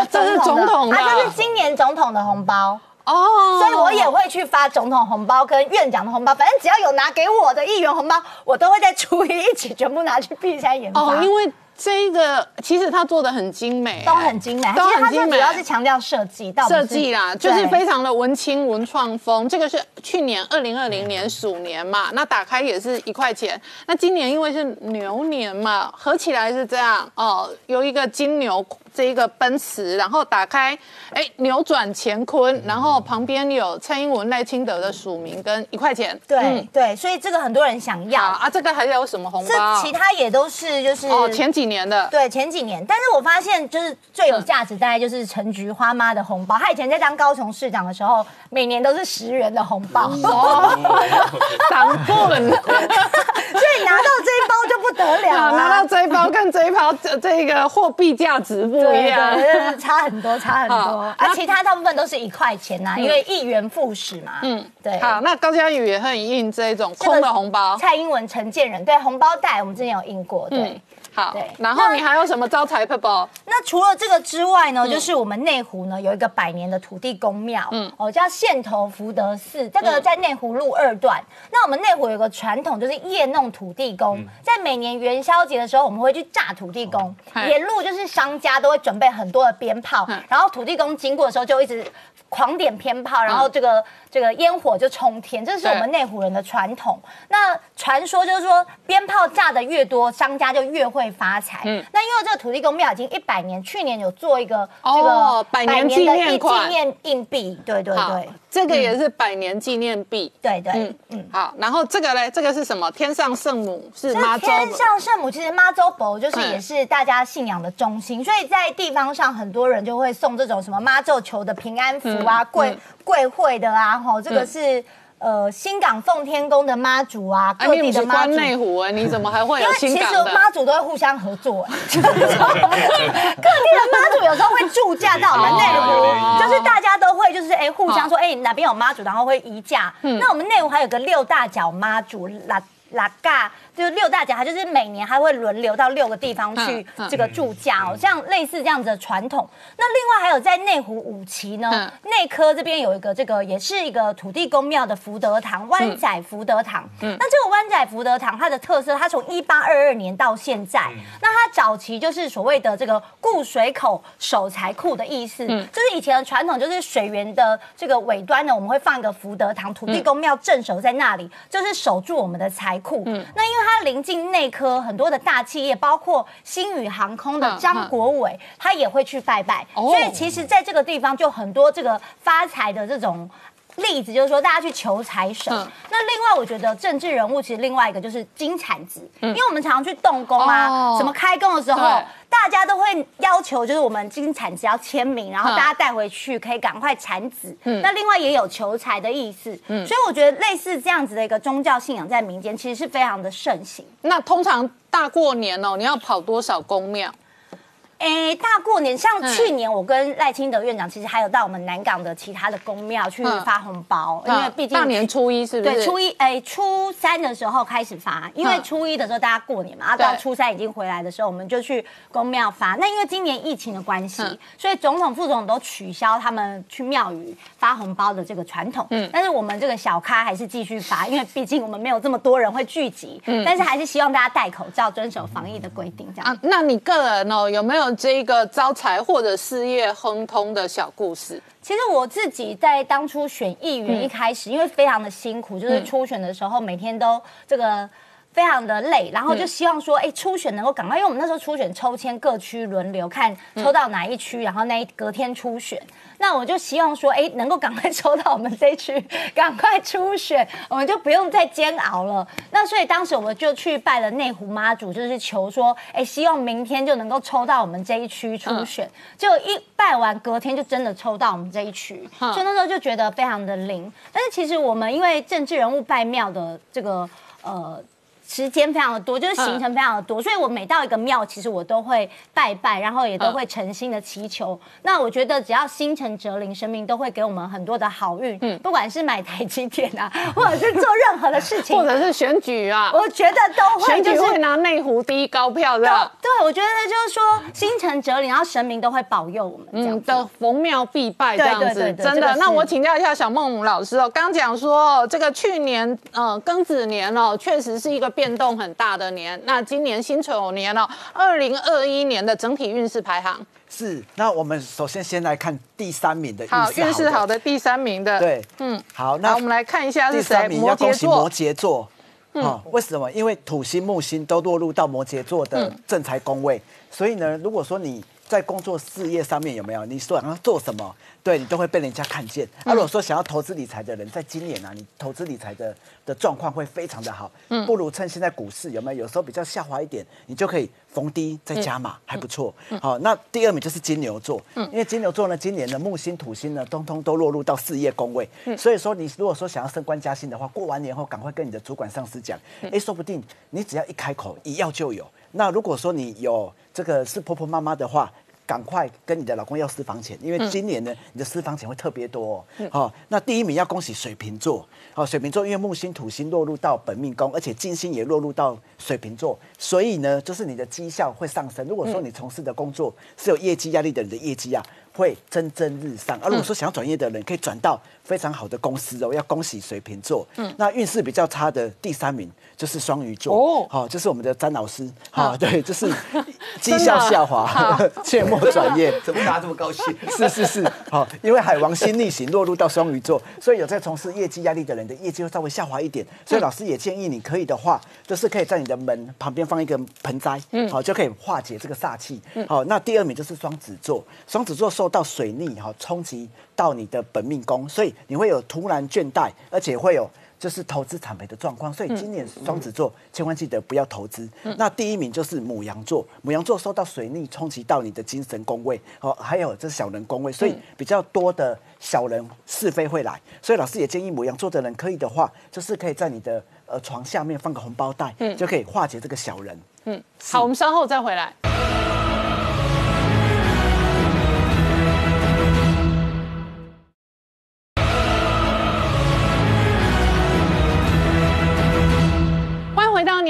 [SPEAKER 1] 这是总统的，
[SPEAKER 5] 这是今年总统的红包。哦，所以我也会去发总统红包跟院长的红包，反正只要有拿给我的一元红包，我都会在初一一起全部拿去闭山研发。哦，
[SPEAKER 1] 因为这个其实他做的很精美，
[SPEAKER 5] 都很精美，都很精美，主要是强调设计，
[SPEAKER 1] 设计啦，就是非常的文青文创风。这个是去年二零二零年鼠年嘛，那打开也是一块钱。那今年因为是牛年嘛，合起来是这样哦，有一个金牛。这一个奔驰，然后打开，哎，扭转乾坤，然后旁边有蔡英文、赖清德的署名跟一块钱，
[SPEAKER 5] 对对，所以这个很多人想要
[SPEAKER 1] 啊。这个还有什么红包？
[SPEAKER 5] 这其他也都是就是
[SPEAKER 1] 哦，前几年的，
[SPEAKER 5] 对，前几年。但是我发现就是最有价值大概就是陈菊花妈的红包，她以前在当高雄市长的时候，每年都是十元的红包，
[SPEAKER 1] 涨棍，
[SPEAKER 5] 所以拿到这一包就不得了，
[SPEAKER 1] 拿到这一包跟这一包这个货币价值不。不一样，
[SPEAKER 5] 差很多，差很多。啊，其他大部分都是一块钱呐，因为一元复始嘛。嗯，对。
[SPEAKER 1] 好，那高嘉宇也很印这种空的红包。
[SPEAKER 5] 蔡英文、陈建仁，对红包袋，我们之前有印过，对。
[SPEAKER 1] 好，然后你还有什么招财 p 包？
[SPEAKER 5] 那除了这个之外呢，就是我们内湖呢有一个百年的土地公庙，嗯，哦叫线头福德寺，这个在内湖路二段。那我们内湖有个传统，就是夜弄土地公，在每年元宵节的时候，我们会去炸土地公，沿路就是商家都会准备很多的鞭炮，然后土地公经过的时候就一直。狂点鞭炮，然后这个这个烟火就冲天，这是我们内湖人的传统。那传说就是说，鞭炮炸的越多，商家就越会发财。嗯，那因为这个土地公庙已经一百年，去年有做一个这个
[SPEAKER 1] 百年纪念
[SPEAKER 5] 纪念硬币，对对对。
[SPEAKER 1] 这个也是百年纪念币，
[SPEAKER 5] 对对，嗯
[SPEAKER 1] 嗯，好，然后这个嘞，这个是什么？天上圣母是妈祖。
[SPEAKER 5] 天上圣母其实妈祖伯就是也是大家信仰的中心，所以在地方上很多人就会送这种什么妈祖求的平安符啊、贵贵会的啊，吼，这个是。呃，新港奉天宫的妈祖啊，各地的妈祖。
[SPEAKER 1] 内湖啊，你怎么还会有新港
[SPEAKER 5] 其实妈祖都会互相合作，各地的妈祖有时候会驻驾到我们内湖，就是大家都会就是哎互相说哎哪边有妈祖，然后会移驾。那我们内湖还有个六大角妈祖，拉拉嘎。就是六大甲，它就是每年还会轮流到六个地方去这个住家哦，像类似这样子的传统。那另外还有在内湖五期呢，内科这边有一个这个也是一个土地公庙的福德堂，湾仔福德堂。那这个湾仔福德堂它的特色，它从一八二二年到现在，那它早期就是所谓的这个固水口守财库的意思，就是以前的传统就是水源的这个尾端呢，我们会放一个福德堂，土地公庙镇守在那里，就是守住我们的财库。那因为它临近内科，很多的大企业，包括新宇航空的张国伟，他也会去拜拜。所以其实，在这个地方就很多这个发财的这种例子，就是说大家去求财神。那另外，我觉得政治人物其实另外一个就是金铲子，因为我们常常去动工啊，什么开工的时候。大家都会要求，就是我们金铲子要签名，然后大家带回去可以赶快产子。嗯，那另外也有求财的意思。嗯，所以我觉得类似这样子的一个宗教信仰在民间其实是非常的盛行。
[SPEAKER 1] 那通常大过年哦，你要跑多少公庙？
[SPEAKER 5] 哎，大过年像去年，我跟赖清德院长其实还有到我们南港的其他的公庙去发红包，因为毕竟
[SPEAKER 1] 大年初一是不是？
[SPEAKER 5] 对，初一哎，初三的时候开始发，因为初一的时候大家过年嘛，啊，到初三已经回来的时候，我们就去公庙发。那因为今年疫情的关系，所以总统、副总都取消他们去庙宇发红包的这个传统。嗯，但是我们这个小咖还是继续发，因为毕竟我们没有这么多人会聚集。嗯，但是还是希望大家戴口罩，遵守防疫的规定，这样。啊，
[SPEAKER 1] 那你个人哦，有没有？这一个招财或者事业亨通的小故事，
[SPEAKER 5] 其实我自己在当初选议员一开始，因为非常的辛苦，就是初选的时候每天都这个。非常的累，然后就希望说，哎，初选能够赶快，因为我们那时候初选抽签各区轮流看抽到哪一区，然后那一隔天初选。那我就希望说，哎，能够赶快抽到我们这一区，赶快初选，我们就不用再煎熬了。那所以当时我们就去拜了内湖妈祖，就是求说，哎，希望明天就能够抽到我们这一区初选。就一拜完，隔天就真的抽到我们这一区，所以那时候就觉得非常的灵。但是其实我们因为政治人物拜庙的这个呃。时间非常的多，就是行程非常的多，所以我每到一个庙，其实我都会拜拜，然后也都会诚心的祈求。那我觉得只要心诚则灵，神明都会给我们很多的好运。嗯，不管是买台积电啊，或者是做任何的事情，
[SPEAKER 1] 或者是选举啊，
[SPEAKER 5] 我觉得都会。
[SPEAKER 1] 选举会拿内湖第一高票的。
[SPEAKER 5] 对，我觉得就是说心诚则灵，然后神明都会保佑我们。嗯，
[SPEAKER 1] 的逢庙必拜这样子，真的。那我请教一下小梦老师哦，刚讲说这个去年呃庚子年哦，确实是一个。变动很大的年，那今年辛丑年哦，二零二一年的整体运势排行
[SPEAKER 6] 是。那我们首先先来看第三名的
[SPEAKER 1] 好运势好的第三名的，
[SPEAKER 6] 对，嗯，好，那
[SPEAKER 1] 我们来看一下是
[SPEAKER 6] 谁。摩羯座，摩羯座，嗯，为什么？因为土星、木星都落入到摩羯座的正财宫位，所以呢，如果说你在工作事业上面有没有，你说要做什么？对你都会被人家看见。那如果说想要投资理财的人，在今年啊，你投资理财的的状况会非常的好。嗯，不如趁现在股市有没有？有时候比较下滑一点，你就可以逢低再加码，还不错。好，那第二名就是金牛座。嗯，因为金牛座呢，今年的木星、土星呢，通通都落入到事业宫位。嗯，所以说你如果说想要升官加薪的话，过完年后赶快跟你的主管、上司讲。哎，说不定你只要一开口，一要就有。那如果说你有这个是婆婆妈妈的话。赶快跟你的老公要私房钱，因为今年呢，你的私房钱会特别多。好，那第一名要恭喜水瓶座。好，水瓶座因为木星、土星落入到本命宫，而且金星也落入到水瓶座，所以呢，就是你的绩效会上升。如果说你从事的工作是有业绩压力的，你的业绩啊会蒸蒸日上。而如果说想要转业的人，可以转到非常好的公司哦。要恭喜水瓶座。嗯，那运势比较差的第三名。就是双鱼座。哦，好，就是我们的詹老师，好，对，就是绩效下滑，切莫转业，
[SPEAKER 3] 怎么大家这么高兴？
[SPEAKER 6] 是是是，好，因为海王星逆行落入到双鱼座，所以有在从事业绩压力的人的业绩会稍微下滑一点，所以老师也建议你可以的话，就是可以在你的门旁边放一个盆栽，嗯，好，就可以化解这个煞气。好，那第二名就是双子座，双子座受到水逆哈冲击到你的本命宫，所以你会有突然倦怠，而且会有。就是投资惨赔的状况，所以今年双子座千万记得不要投资。那第一名就是母羊座，母羊座受到水逆冲击到你的精神宫位，哦，还有这是小人宫位，所以比较多的小人是非会来。所以老师也建议母羊座的人可以的话，就是可以在你的呃床下面放个红包袋，就可以化解这个小人。
[SPEAKER 1] 嗯，好，我们稍后再回来。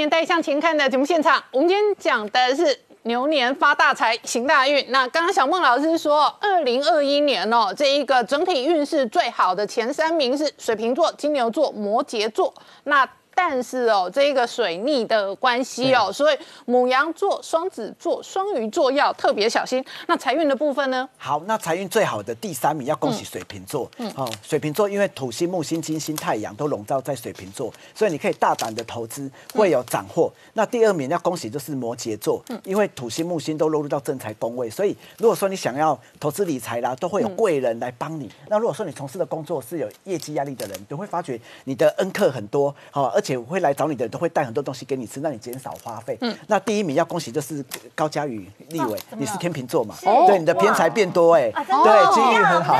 [SPEAKER 1] 年代向前看的节目现场，我们今天讲的是牛年发大财、行大运。那刚刚小孟老师说，二零二一年哦，这一个整体运势最好的前三名是水瓶座、金牛座、摩羯座。那但是哦，这一个水逆的关系哦，所以母羊座、双子座、双鱼座要特别小心。那财运的部分呢？
[SPEAKER 6] 好，那财运最好的第三名要恭喜水瓶座。嗯，好，水瓶座因为土星、木星、金星、太阳都笼罩在水瓶座，所以你可以大胆的投资，会有斩获。那第二名要恭喜就是摩羯座，嗯因为土星、木星都落入到正财宫位，所以如果说你想要投资理财啦，都会有贵人来帮你。那如果说你从事的工作是有业绩压力的人，你会发觉你的恩客很多，好而。且会来找你的人都会带很多东西给你吃，让你减少花费。嗯，那第一名要恭喜就是高嘉宇立委，你是天秤座嘛？对，你的偏财变多哎，对，机遇很好。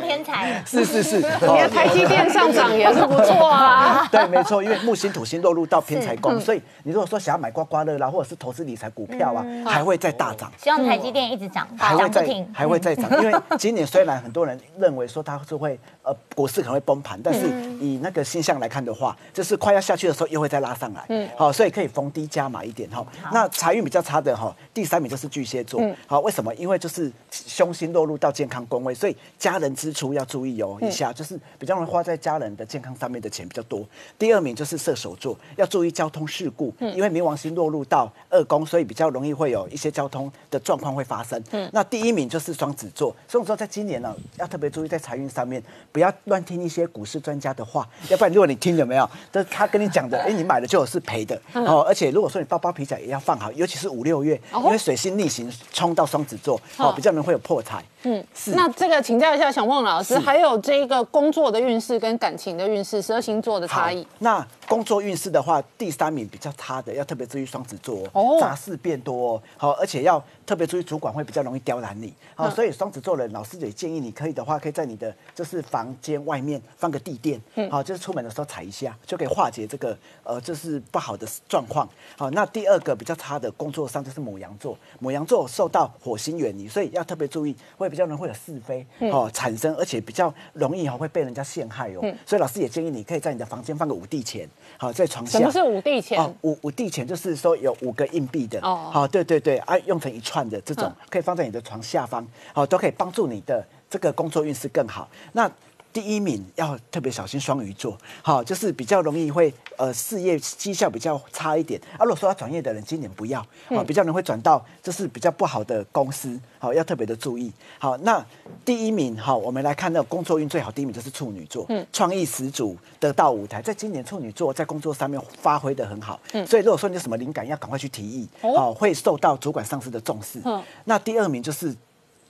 [SPEAKER 5] 偏财。
[SPEAKER 6] 是是是，
[SPEAKER 1] 你的台积电上涨也是不错啊。
[SPEAKER 6] 对，没错，因为木星土星落入到偏财宫，所以你如果说想要买刮刮乐啦，或者是投资理财股票啊，还会再大涨。
[SPEAKER 5] 希望台积电一直涨，还会
[SPEAKER 6] 再还会再涨，因为今年虽然很多人认为说它是会呃股市可能会崩盘，但是以那个星象来看的话，就是快要下去的时候又会再拉上来。嗯，好，所以可以逢低加码一点哈。那财运比较差的哈，第三名就是巨蟹座。好，为什么？因为就是凶星落入到健康宫位，所以家人支出要注意哦。一下就是比较容易花在家人的健康上面的钱比较多。第二名就是射手座，要注意交通事故，因为冥王星落入到二宫，所以比较容易会有一些交通的状况会发生。嗯，那第一名就是双子座，双子座在今年呢要特别注意在财运上面，不要乱听一些股市专家的话，要不然如果你听有没有，这他跟你讲的，哎，你买了就有是赔的哦。而且如果说你包包皮夹也要放好，尤其是五六月，因为水星逆行冲到双子座，哦，比较能会有破财。
[SPEAKER 1] 嗯，是。那这个请教一下小孟老师，还有这个工作的运势跟感情的运势，十二星座的差异。
[SPEAKER 6] 那工作运势的话，第三名比较差的，要特别注意双子座哦，杂事变多哦，好，而且要特别注意主管会比较容易刁难你，好，所以双子座的老师也建议你可以的话，可以在你的就是房间外面放个地垫，好，就是出门的时候踩一下，就可以化解这个呃就是不好的状况。好，那第二个比较差的工作上就是母羊座，母羊座受到火星远离，所以要特别注意会。比较能会有是非哦产生，而且比较容易哈会被人家陷害哦，所以老师也建议你可以在你的房间放个五帝钱，好在床下。
[SPEAKER 1] 什么是五帝钱？哦，
[SPEAKER 6] 五五帝钱就是说有五个硬币的哦，好对对对，啊用成一串的这种，可以放在你的床下方，好都可以帮助你的这个工作运势更好。那。第一名要特别小心双鱼座，好，就是比较容易会呃事业绩效比较差一点。啊，如果说要转业的人，今年不要，啊，比较容易会转到就是比较不好的公司，好，要特别的注意。好，那第一名，好，我们来看那个工作运最好，第一名就是处女座，嗯，创意十足，得到舞台，在今年处女座在工作上面发挥的很好，嗯，所以如果说你有什么灵感，要赶快去提议，好，会受到主管上司的重视。嗯，那第二名就是。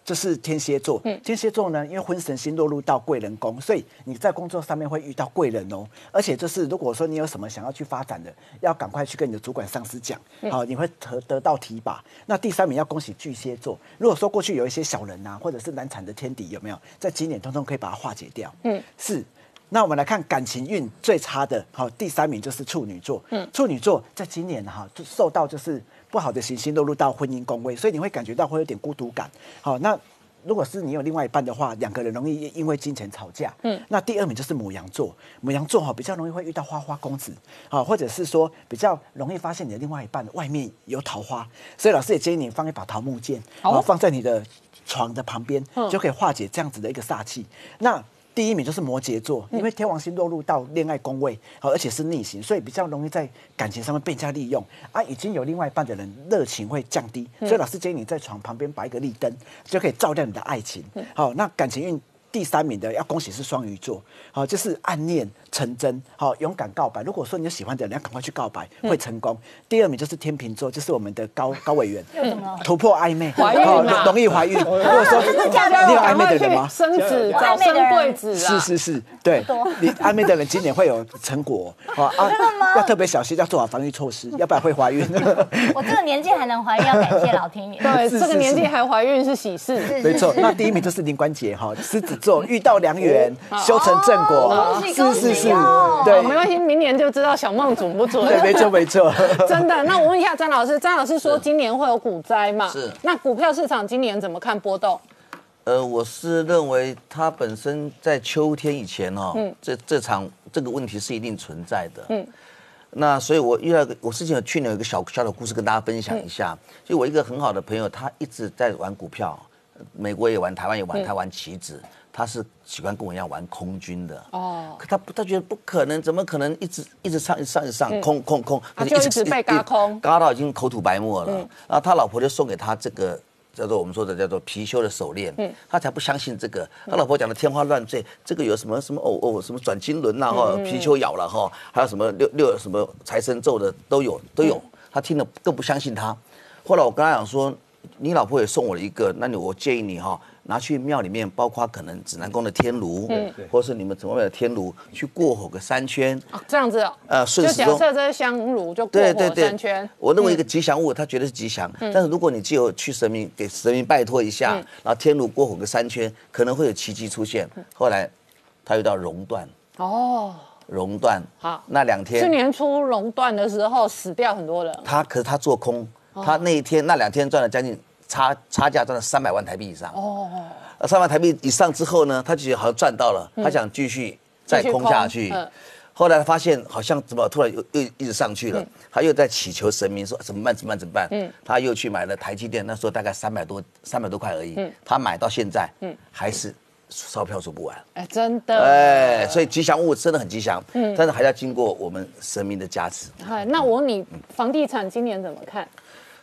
[SPEAKER 6] 这是天蝎座，天蝎座呢，因为婚神星落入到贵人宫，所以你在工作上面会遇到贵人哦。而且就是如果说你有什么想要去发展的，要赶快去跟你的主管上司讲，好，你会得得到提拔。那第三名要恭喜巨蟹座，如果说过去有一些小人呐，或者是难产的天敌，有没有在今年通通可以把它化解掉？嗯，是。那我们来看感情运最差的，好，第三名就是处女座。嗯，处女座在今年哈就受到就是不好的行星落入到婚姻宫位，所以你会感觉到会有点孤独感。好，那如果是你有另外一半的话，两个人容易因为金钱吵架。嗯，那第二名就是母羊座，母羊座哈比较容易会遇到花花公子，啊，或者是说比较容易发现你的另外一半外面有桃花，所以老师也建议你放一把桃木剑，好，放在你的床的旁边，就可以化解这样子的一个煞气。那第一名就是摩羯座，因为天王星落入到恋爱宫位，好，而且是逆行，所以比较容易在感情上面被人家利用啊。已经有另外一半的人，热情会降低，所以老师建议你在床旁边摆一个立灯，就可以照亮你的爱情。好，那感情运。第三名的要恭喜是双鱼座，好，就是暗恋成真，好，勇敢告白。如果说你有喜欢的人，要赶快去告白，会成功。第二名就是天秤座，就是我们的高 高委员，突破暧昧，
[SPEAKER 1] 怀孕
[SPEAKER 6] 容易怀孕。如果说你有暧昧的人吗？
[SPEAKER 1] 生子，早生贵子
[SPEAKER 6] 是是是，对，你暧昧的人今年会有成果，
[SPEAKER 5] 啊，真的吗？
[SPEAKER 6] 要特别小心，要做好防御措施，要不然会怀孕。
[SPEAKER 5] 我这个年纪还能怀孕，要感谢老天爷。
[SPEAKER 1] 对，这个年纪还怀孕是喜事。
[SPEAKER 6] 没错，那第一名就是林冠杰哈，狮子。座遇到良缘，修成正果，
[SPEAKER 5] 是是是，
[SPEAKER 1] 对，没关系，明年就知道小梦准不准。
[SPEAKER 6] 对，没错没错，
[SPEAKER 1] 真的。那我问一下张老师，张老师说今年会有股灾嘛？
[SPEAKER 3] 是。
[SPEAKER 1] 那股票市场今年怎么看波动？
[SPEAKER 3] 呃，我是认为它本身在秋天以前哦，这这场这个问题是一定存在的。嗯。那所以，我遇到个我事情，去年有一个小小的故事跟大家分享一下。就我一个很好的朋友，他一直在玩股票，美国也玩，台湾也玩，他玩棋子。他是喜欢跟我一样玩空军的。哦，可他不，他觉得不可能，怎么可能一直一直上一上一上空空空，
[SPEAKER 1] 他就一直被嘎空，
[SPEAKER 3] 嘎到已经口吐白沫了。然后他老婆就送给他这个叫做我们说的叫做貔貅的手链，他才不相信这个。他老婆讲的天花乱坠，这个有什么什么哦哦什么转经轮呐哈，貔貅咬了哈，还有什么六六什么财神咒的都有都有，他听了更不相信他。后来我跟他讲说，你老婆也送我了一个，那你我建议你哈。拿去庙里面，包括可能指南宫的天炉，嗯，或是你们外面的天炉，去过火个三圈，
[SPEAKER 1] 这样子哦，呃，顺时钟，假设这是香炉，就过火三圈。
[SPEAKER 3] 我认为一个吉祥物，它绝对是吉祥，但是如果你只有去神明给神明拜托一下，然后天炉过火个三圈，可能会有奇迹出现。后来，他遇到熔断，哦，熔断，好，那两天，
[SPEAKER 1] 去年初熔断的时候死掉很多人。
[SPEAKER 3] 他可是他做空，他那一天那两天赚了将近。差差价赚了三百万台币以上哦，那三万台币以上之后呢，他就觉得好像赚到了，他想继续再空下去。后来发现好像怎么突然又又一直上去了，他又在祈求神明说怎么办怎么办怎么办？嗯，他又去买了台积电，那时候大概三百多三百多块而已。嗯，他买到现在，嗯，还是钞票数不完。
[SPEAKER 1] 哎，真的。
[SPEAKER 3] 哎，所以吉祥物真的很吉祥，嗯，但是还要经过我们神明的加持。
[SPEAKER 1] 嗨，那我问你，房地产今年怎么看？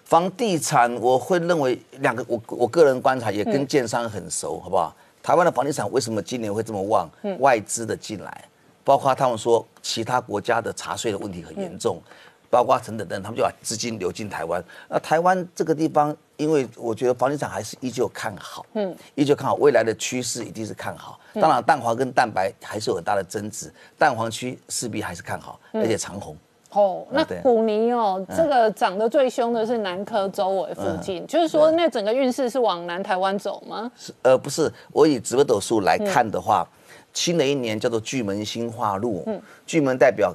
[SPEAKER 3] 房地产我会认为两个，我我个人观察也跟建商很熟，好不好？台湾的房地产为什么今年会这么旺？外资的进来，包括他们说其他国家的查税的问题很严重，包括等等等，他们就把资金流进台湾。那台湾这个地方，因为我觉得房地产还是依旧看好，嗯，依旧看好未来的趋势一定是看好。当然，蛋黄跟蛋白还是有很大的增值，蛋黄区势必还是看好，而且长红。
[SPEAKER 1] 哦，那古尼哦，这个涨得最凶的是南科周围附近，就是说那整个运势是往南台湾走吗？
[SPEAKER 3] 是呃不是，我以紫微斗数来看的话，新的一年叫做巨门星化禄，嗯，巨门代表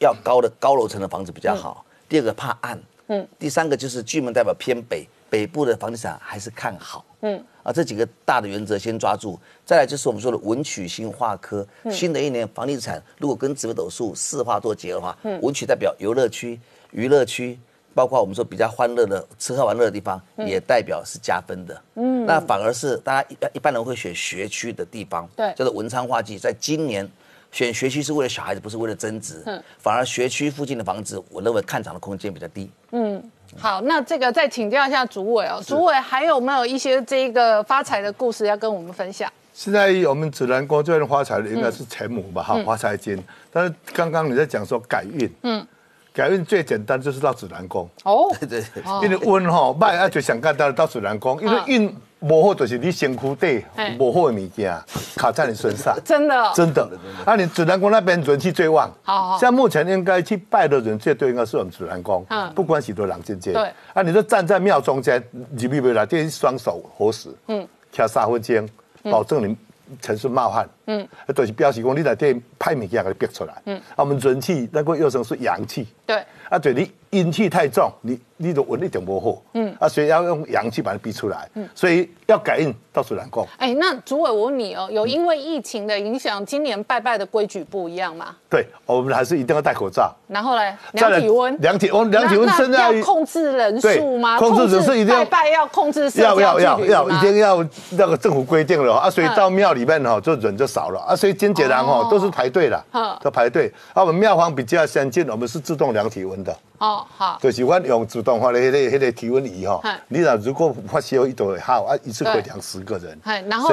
[SPEAKER 3] 要高的高楼层的房子比较好，第二个怕暗，嗯，第三个就是巨门代表偏北。北部的房地产还是看好，嗯啊，这几个大的原则先抓住。再来就是我们说的文曲星化科，新的一年房地产如果跟紫微斗数四化做结合的话，文曲代表游乐区、娱乐区，包括我们说比较欢乐的吃喝玩乐的地方，也代表是加分的。嗯，那反而是大家一一般人会选学区的地方，
[SPEAKER 1] 对，
[SPEAKER 3] 叫做文昌化忌，在今年选学区是为了小孩子，不是为了增值。嗯，反而学区附近的房子，我认为看涨的空间比较低。嗯。
[SPEAKER 1] 好，那这个再请教一下主委哦，主委还有没有一些这个发财的故事要跟我们分享？
[SPEAKER 2] 现在我们指南宫这边发财的应该是钱母吧，哈，发财金。但是刚刚你在讲说改运，嗯，改运最简单就是到指南宫。哦，对对，因为温哈卖啊就想干到到指南宫，因为运。无好就是你身躯底无好的物件卡在你身上，
[SPEAKER 1] 真的，
[SPEAKER 2] 真的。啊，你指南宫那边人气最旺，好，像目前应该去拜的人最多应该是我们指南宫，嗯，不管许多人进阶，
[SPEAKER 1] 对。
[SPEAKER 2] 啊，你就站在庙中间，你必不来这双手合十，嗯，掐三分钟，保证你全身冒汗，嗯，就是表示讲你在这派物件给逼出来，嗯，啊，我们人气那个又称是阳气，
[SPEAKER 1] 对。
[SPEAKER 2] 啊，对你阴气太重，你你的纹一点不好，嗯，啊，所以要用阳气把它逼出来，嗯，所以要感应到处难过。
[SPEAKER 1] 哎，那主委我问你哦，有因为疫情的影响，今年拜拜的规矩不一样吗？
[SPEAKER 2] 对，我们还是一定要戴口罩。
[SPEAKER 1] 然后嘞，量体温，
[SPEAKER 2] 量体温，量体温，现
[SPEAKER 1] 在要控制人数吗？
[SPEAKER 2] 控制人数一定要
[SPEAKER 1] 拜拜要控制，
[SPEAKER 2] 要要要要，一定要那个政府规定了啊，所以到庙里面哈就人就少了啊，所以金节郎哦都是排队的，都排队。啊，我们庙方比较先进，我们是自动量体温的。哦，好，就是我用自动化的迄个迄个体温仪哈，你若如果发烧，一度会好啊，一次可以量十个人。
[SPEAKER 1] 哎然后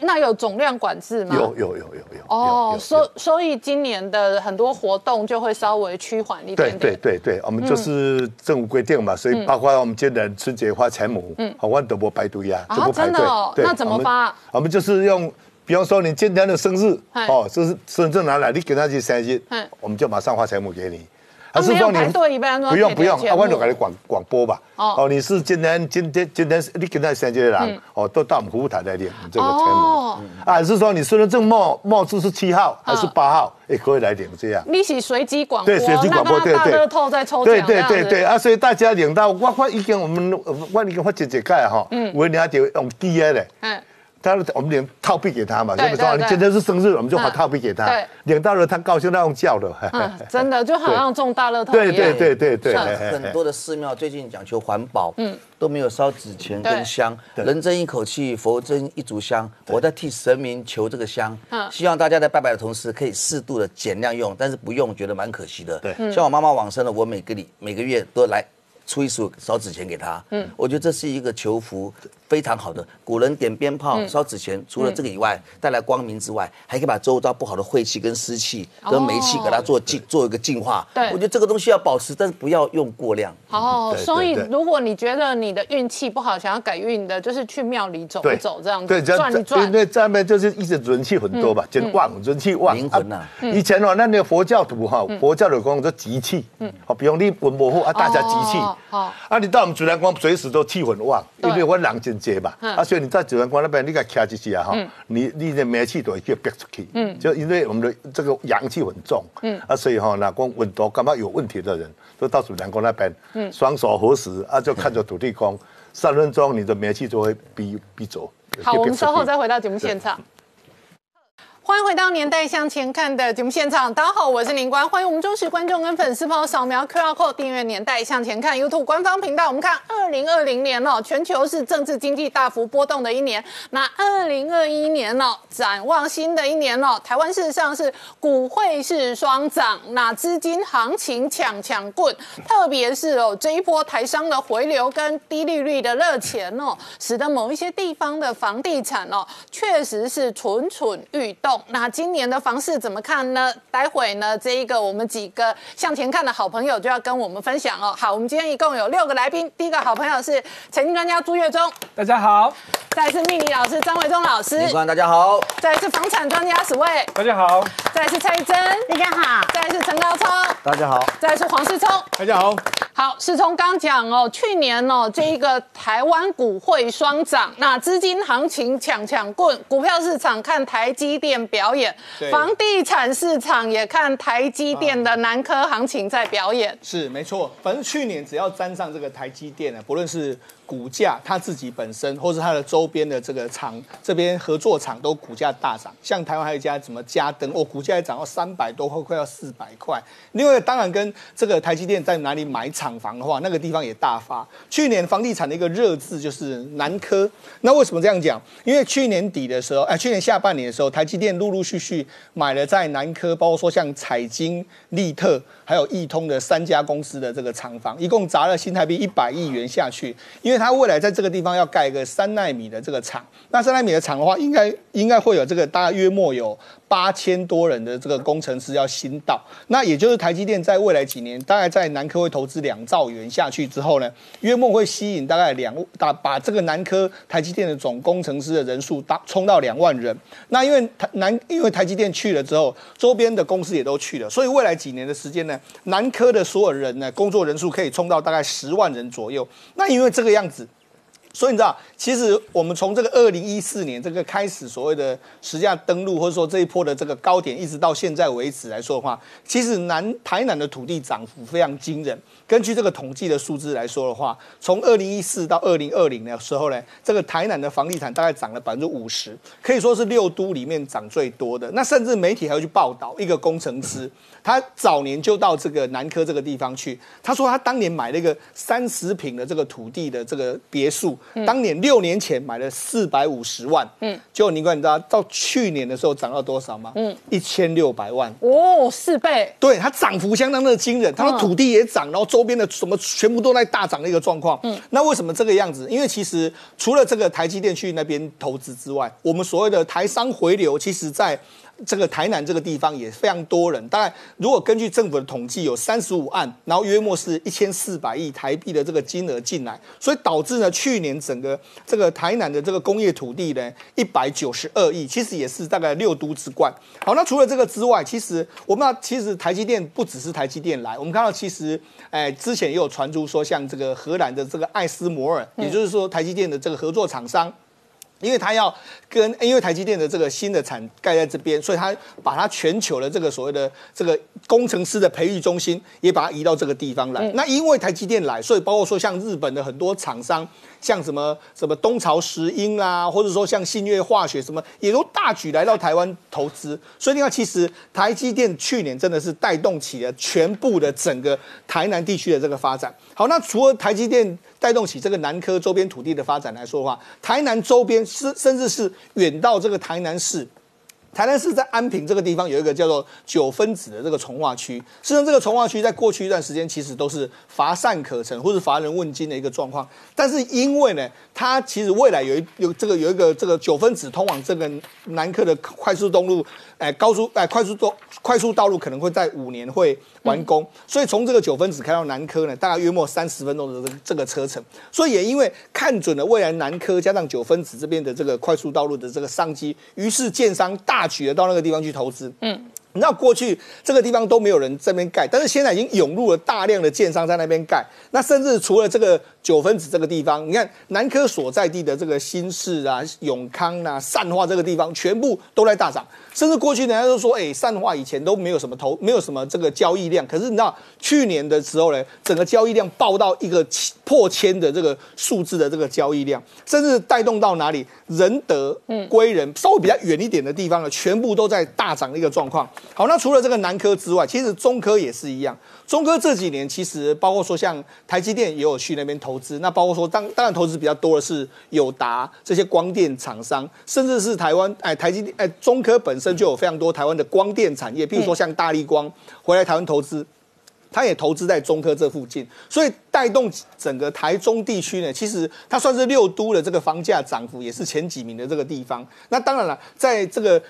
[SPEAKER 1] 那有总量管制吗？
[SPEAKER 2] 有有有有有。哦，
[SPEAKER 1] 所所以今年的很多活动就会稍微趋缓一点。
[SPEAKER 2] 对对对对，我们就是政府规定嘛，所以包括我们今年春节发钱母，嗯，好，我都不排队呀，
[SPEAKER 1] 都不排队。那怎么发？
[SPEAKER 2] 我们就是用，比方说你今天的生日，哦，这是身份证拿来，你给他去生日，我们就马上发财木给你。
[SPEAKER 1] 还是说你不
[SPEAKER 2] 用不用，啊，我就给你广广播吧。哦，你是今天今天今天你跟他生日的人，哦，都到我们服务台来领这个钱目。还是说你身份证冒冒字是七号还是八号，也可以来领这样。
[SPEAKER 1] 你是随机广播，对，随机广播，对对。大乐透在抽奖，对
[SPEAKER 2] 对对对啊，所以大家领到我我已经我们我已经发姐姐盖哈，嗯，我领就用 D A 的，嗯。他我们连套币给他嘛，就说你今天是生日，我们就把套币给他。领到了他高兴，那种叫的。
[SPEAKER 1] 真的就好像中大乐透
[SPEAKER 2] 对对对对对。
[SPEAKER 3] 很多的寺庙最近讲求环保，嗯，都没有烧纸钱跟香，人争一口气，佛争一炷香。我在替神明求这个香，希望大家在拜拜的同时可以适度的减量用，但是不用觉得蛮可惜的。对，像我妈妈往生了，我每个礼每个月都来。出一束烧纸钱给他，嗯，我觉得这是一个求福，非常好的。古人点鞭炮、烧纸钱，除了这个以外，带来光明之外，还可以把周遭不好的晦气、跟湿气、跟霉气给它做净，做一个净化。
[SPEAKER 1] 对，
[SPEAKER 3] 我觉得这个东西要保持，但是不要用过量。
[SPEAKER 1] 哦，所以如果你觉得你的运气不好，想要改运的，就是去庙里走一走，这样子转一转。
[SPEAKER 2] 因为这边就是一直人气很多吧，就旺人气旺。
[SPEAKER 3] 灵魂呐，
[SPEAKER 2] 以前哦，那那个佛教徒哈，佛教的讲说集气，嗯，好，比如你文博后啊，大家集气。好，啊，你到我们主南光随时都气很旺，因为我人真多嘛，啊，所以你在主南光那边你给卡一下哈，你你的煤气都会憋出去，嗯，就因为我们的这个阳气很重，嗯，啊，所以哈，那光温度干嘛有问题的人，都到主人公那边，嗯，双手合十啊，就看着土地公，三分钟你的煤气就会逼逼走。
[SPEAKER 1] 好，我们稍后再回到节目现场。欢迎回到年代向前看的节目现场，大家好，我是林官，欢迎我们忠实观众跟粉丝朋友扫描 QR Code 订阅年代向前看 YouTube 官方频道。我们看二零二零年哦，全球是政治经济大幅波动的一年。那二零二一年哦，展望新的一年哦，台湾事实上是股汇是双涨，那资金行情抢抢棍，特别是哦这一波台商的回流跟低利率的热钱哦，使得某一些地方的房地产哦，确实是蠢蠢欲动。那今年的房市怎么看呢？待会呢，这一个我们几个向前看的好朋友就要跟我们分享哦。好，我们今天一共有六个来宾。第一个好朋友是财经专家朱月忠，
[SPEAKER 8] 大家好；
[SPEAKER 1] 再是命理老师张维忠老师，
[SPEAKER 3] 大家好；
[SPEAKER 1] 再是房产专家史卫，
[SPEAKER 8] 大家好；
[SPEAKER 1] 再是蔡珍，
[SPEAKER 5] 大家好；
[SPEAKER 1] 再是陈高超，
[SPEAKER 6] 大家好；
[SPEAKER 1] 再是黄世聪，
[SPEAKER 8] 大家好。
[SPEAKER 1] 好，世聪刚讲哦，去年哦，这一个台湾股汇双涨，那资金行情抢抢棍，股票市场看台积电表演，房地产市场也看台积电的南科行情在表演。
[SPEAKER 7] 是没错，反正去年只要沾上这个台积电呢，不论是。股价它自己本身，或是它的周边的这个厂，这边合作厂都股价大涨。像台湾还有一家什么嘉登，哦，股价也涨到三百多块，快要四百块。另外，当然跟这个台积电在哪里买厂房的话，那个地方也大发。去年房地产的一个热字就是南科。那为什么这样讲？因为去年底的时候，哎，去年下半年的时候，台积电陆陆续续买了在南科，包括说像彩晶、利特还有易通的三家公司的这个厂房，一共砸了新台币一百亿元下去，因为。它未来在这个地方要盖一个三纳米的这个厂，那三纳米的厂的话，应该应该会有这个大约莫有八千多人的这个工程师要新到，那也就是台积电在未来几年大概在南科会投资两兆元下去之后呢，约莫会吸引大概两大把这个南科台积电的总工程师的人数大冲到两万人。那因为台南因为台积电去了之后，周边的公司也都去了，所以未来几年的时间呢，南科的所有人呢工作人数可以冲到大概十万人左右。那因为这个样。子，所以你知道，其实我们从这个二零一四年这个开始所谓的实际上登陆，或者说这一波的这个高点，一直到现在为止来说的话，其实南台南的土地涨幅非常惊人。根据这个统计的数字来说的话，从二零一四到二零二零的时候呢，这个台南的房地产大概涨了百分之五十，可以说是六都里面涨最多的。那甚至媒体还会去报道一个工程师。他早年就到这个南科这个地方去，他说他当年买了一个三十平的这个土地的这个别墅，当年六年前买了四百五十万，嗯，结果你知道到去年的时候涨到多少吗？嗯，一千六百万，
[SPEAKER 1] 哦，四倍，
[SPEAKER 7] 对，它涨幅相当的惊人，他说土地也涨，然后周边的什么全部都在大涨的一个状况，嗯，那为什么这个样子？因为其实除了这个台积电去那边投资之外，我们所谓的台商回流，其实在。这个台南这个地方也非常多人，当然，如果根据政府的统计，有三十五案，然后约莫是一千四百亿台币的这个金额进来，所以导致呢，去年整个这个台南的这个工业土地呢，一百九十二亿，其实也是大概六都之冠。好，那除了这个之外，其实我们要，其实台积电不只是台积电来，我们看到其实，哎，之前也有传出说，像这个荷兰的这个艾斯摩尔，也就是说台积电的这个合作厂商。因为他要跟，因为台积电的这个新的厂盖在这边，所以他把他全球的这个所谓的这个工程师的培育中心也把它移到这个地方来。那因为台积电来，所以包括说像日本的很多厂商。像什么什么东朝石英啦，或者说像信越化学什么，也都大举来到台湾投资。所以你看，其实台积电去年真的是带动起了全部的整个台南地区的这个发展。好，那除了台积电带动起这个南科周边土地的发展来说的话，台南周边是甚至是远到这个台南市。台南市在安平这个地方有一个叫做九分子的这个从化区，实际上这个从化区在过去一段时间其实都是乏善可陈或是乏人问津的一个状况，但是因为呢，它其实未来有一有这个有一个这个九分子通往这个南科的快速东路，哎，高速哎快速道快速道路可能会在五年会完工，所以从这个九分子开到南科呢，大概约莫三十分钟的这这个车程，所以也因为看准了未来南科加上九分子这边的这个快速道路的这个商机，于是建商大取得到那个地方去投资。嗯。那过去这个地方都没有人这边盖，但是现在已经涌入了大量的建商在那边盖。那甚至除了这个九分子这个地方，你看南科所在地的这个新市啊、永康啊、善化这个地方，全部都在大涨。甚至过去人家都说，哎，善化以前都没有什么投，没有什么这个交易量。可是你知道去年的时候呢，整个交易量爆到一个破千的这个数字的这个交易量，甚至带动到哪里仁德、归仁稍微比较远一点的地方呢，全部都在大涨的一个状况。好，那除了这个南科之外，其实中科也是一样。中科这几年其实包括说像台积电也有去那边投资，那包括说当当然投资比较多的是友达这些光电厂商，甚至是台湾哎台积电哎中科本身就有非常多台湾的光电产业，比如说像大力光回来台湾投资，他也投资在中科这附近，所以带动整个台中地区呢，其实它算是六都的这个房价涨幅也是前几名的这个地方。那当然了，在这个。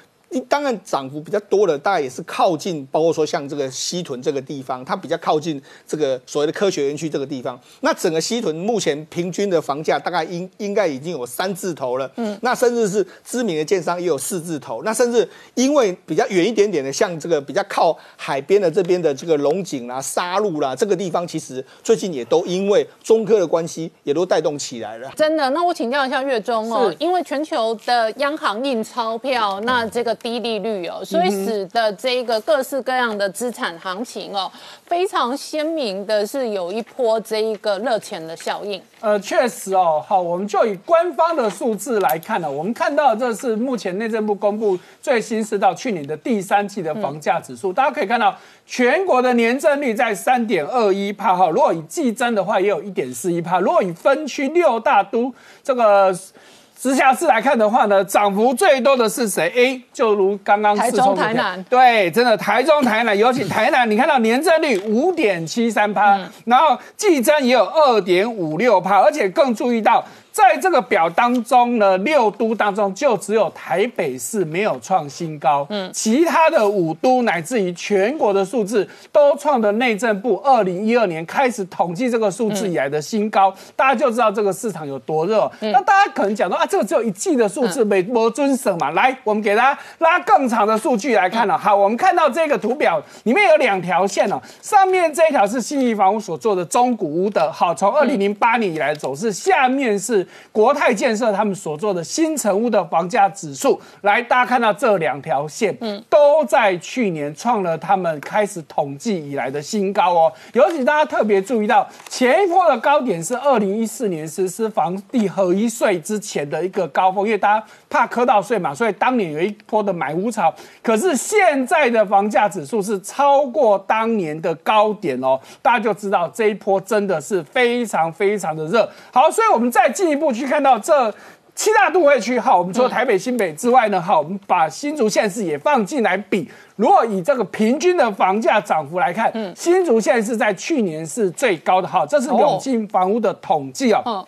[SPEAKER 7] 当然涨幅比较多的，大概也是靠近，包括说像这个西屯这个地方，它比较靠近这个所谓的科学园区这个地方。那整个西屯目前平均的房价大概应应该已经有三字头了，嗯，那甚至是知名的建商也有四字头。那甚至因为比较远一点点的，像这个比较靠海边的这边的这个龙井啦、沙鹿啦，这个地方其实最近也都因为中科的关系，也都带动起来了。
[SPEAKER 1] 真的？那我请教一下月中哦，因为全球的央行印钞票，那这个。低利率哦，所以使得这个各式各样的资产行情哦，非常鲜明的是有一波这一个热钱的效应。
[SPEAKER 8] 呃，确实哦，好，我们就以官方的数字来看呢，我们看到这是目前内政部公布最新是到去年的第三季的房价指数，大家可以看到全国的年增率在三点二一帕哈，如果以季增的话也有一点四一帕，如果以分区六大都这个。直辖市来看的话呢，涨幅最多的是谁？A 就如刚刚
[SPEAKER 1] 台中、台南，
[SPEAKER 8] 对，真的台中、台南，尤其台南，你看到年增率五点七三趴，然后季增也有二点五六趴，而且更注意到。在这个表当中呢，六都当中就只有台北市没有创新高，嗯，其他的五都乃至于全国的数字都创的内政部二零一二年开始统计这个数字以来的新高，大家就知道这个市场有多热。那大家可能讲到啊，这个只有一季的数字，没没遵守嘛？来，我们给大家拉更长的数据来看了。好，我们看到这个图表里面有两条线哦，上面这一条是信义房屋所做的中古屋的，好，从二零零八年以来走势，下面是。国泰建设他们所做的新城屋的房价指数，来，大家看到这两条线，嗯，都在去年创了他们开始统计以来的新高哦。尤其大家特别注意到，前一波的高点是二零一四年实施房地合一税之前的一个高峰，因为大家怕磕到税嘛，所以当年有一波的买屋潮。可是现在的房价指数是超过当年的高点哦，大家就知道这一波真的是非常非常的热。好，所以我们再进一步。去看到这七大都会区，好，我们除了台北、新北之外呢，好，我们把新竹县市也放进来比。如果以这个平均的房价涨幅来看，嗯，新竹县是在去年是最高的，哈，这是永庆房屋的统计哦。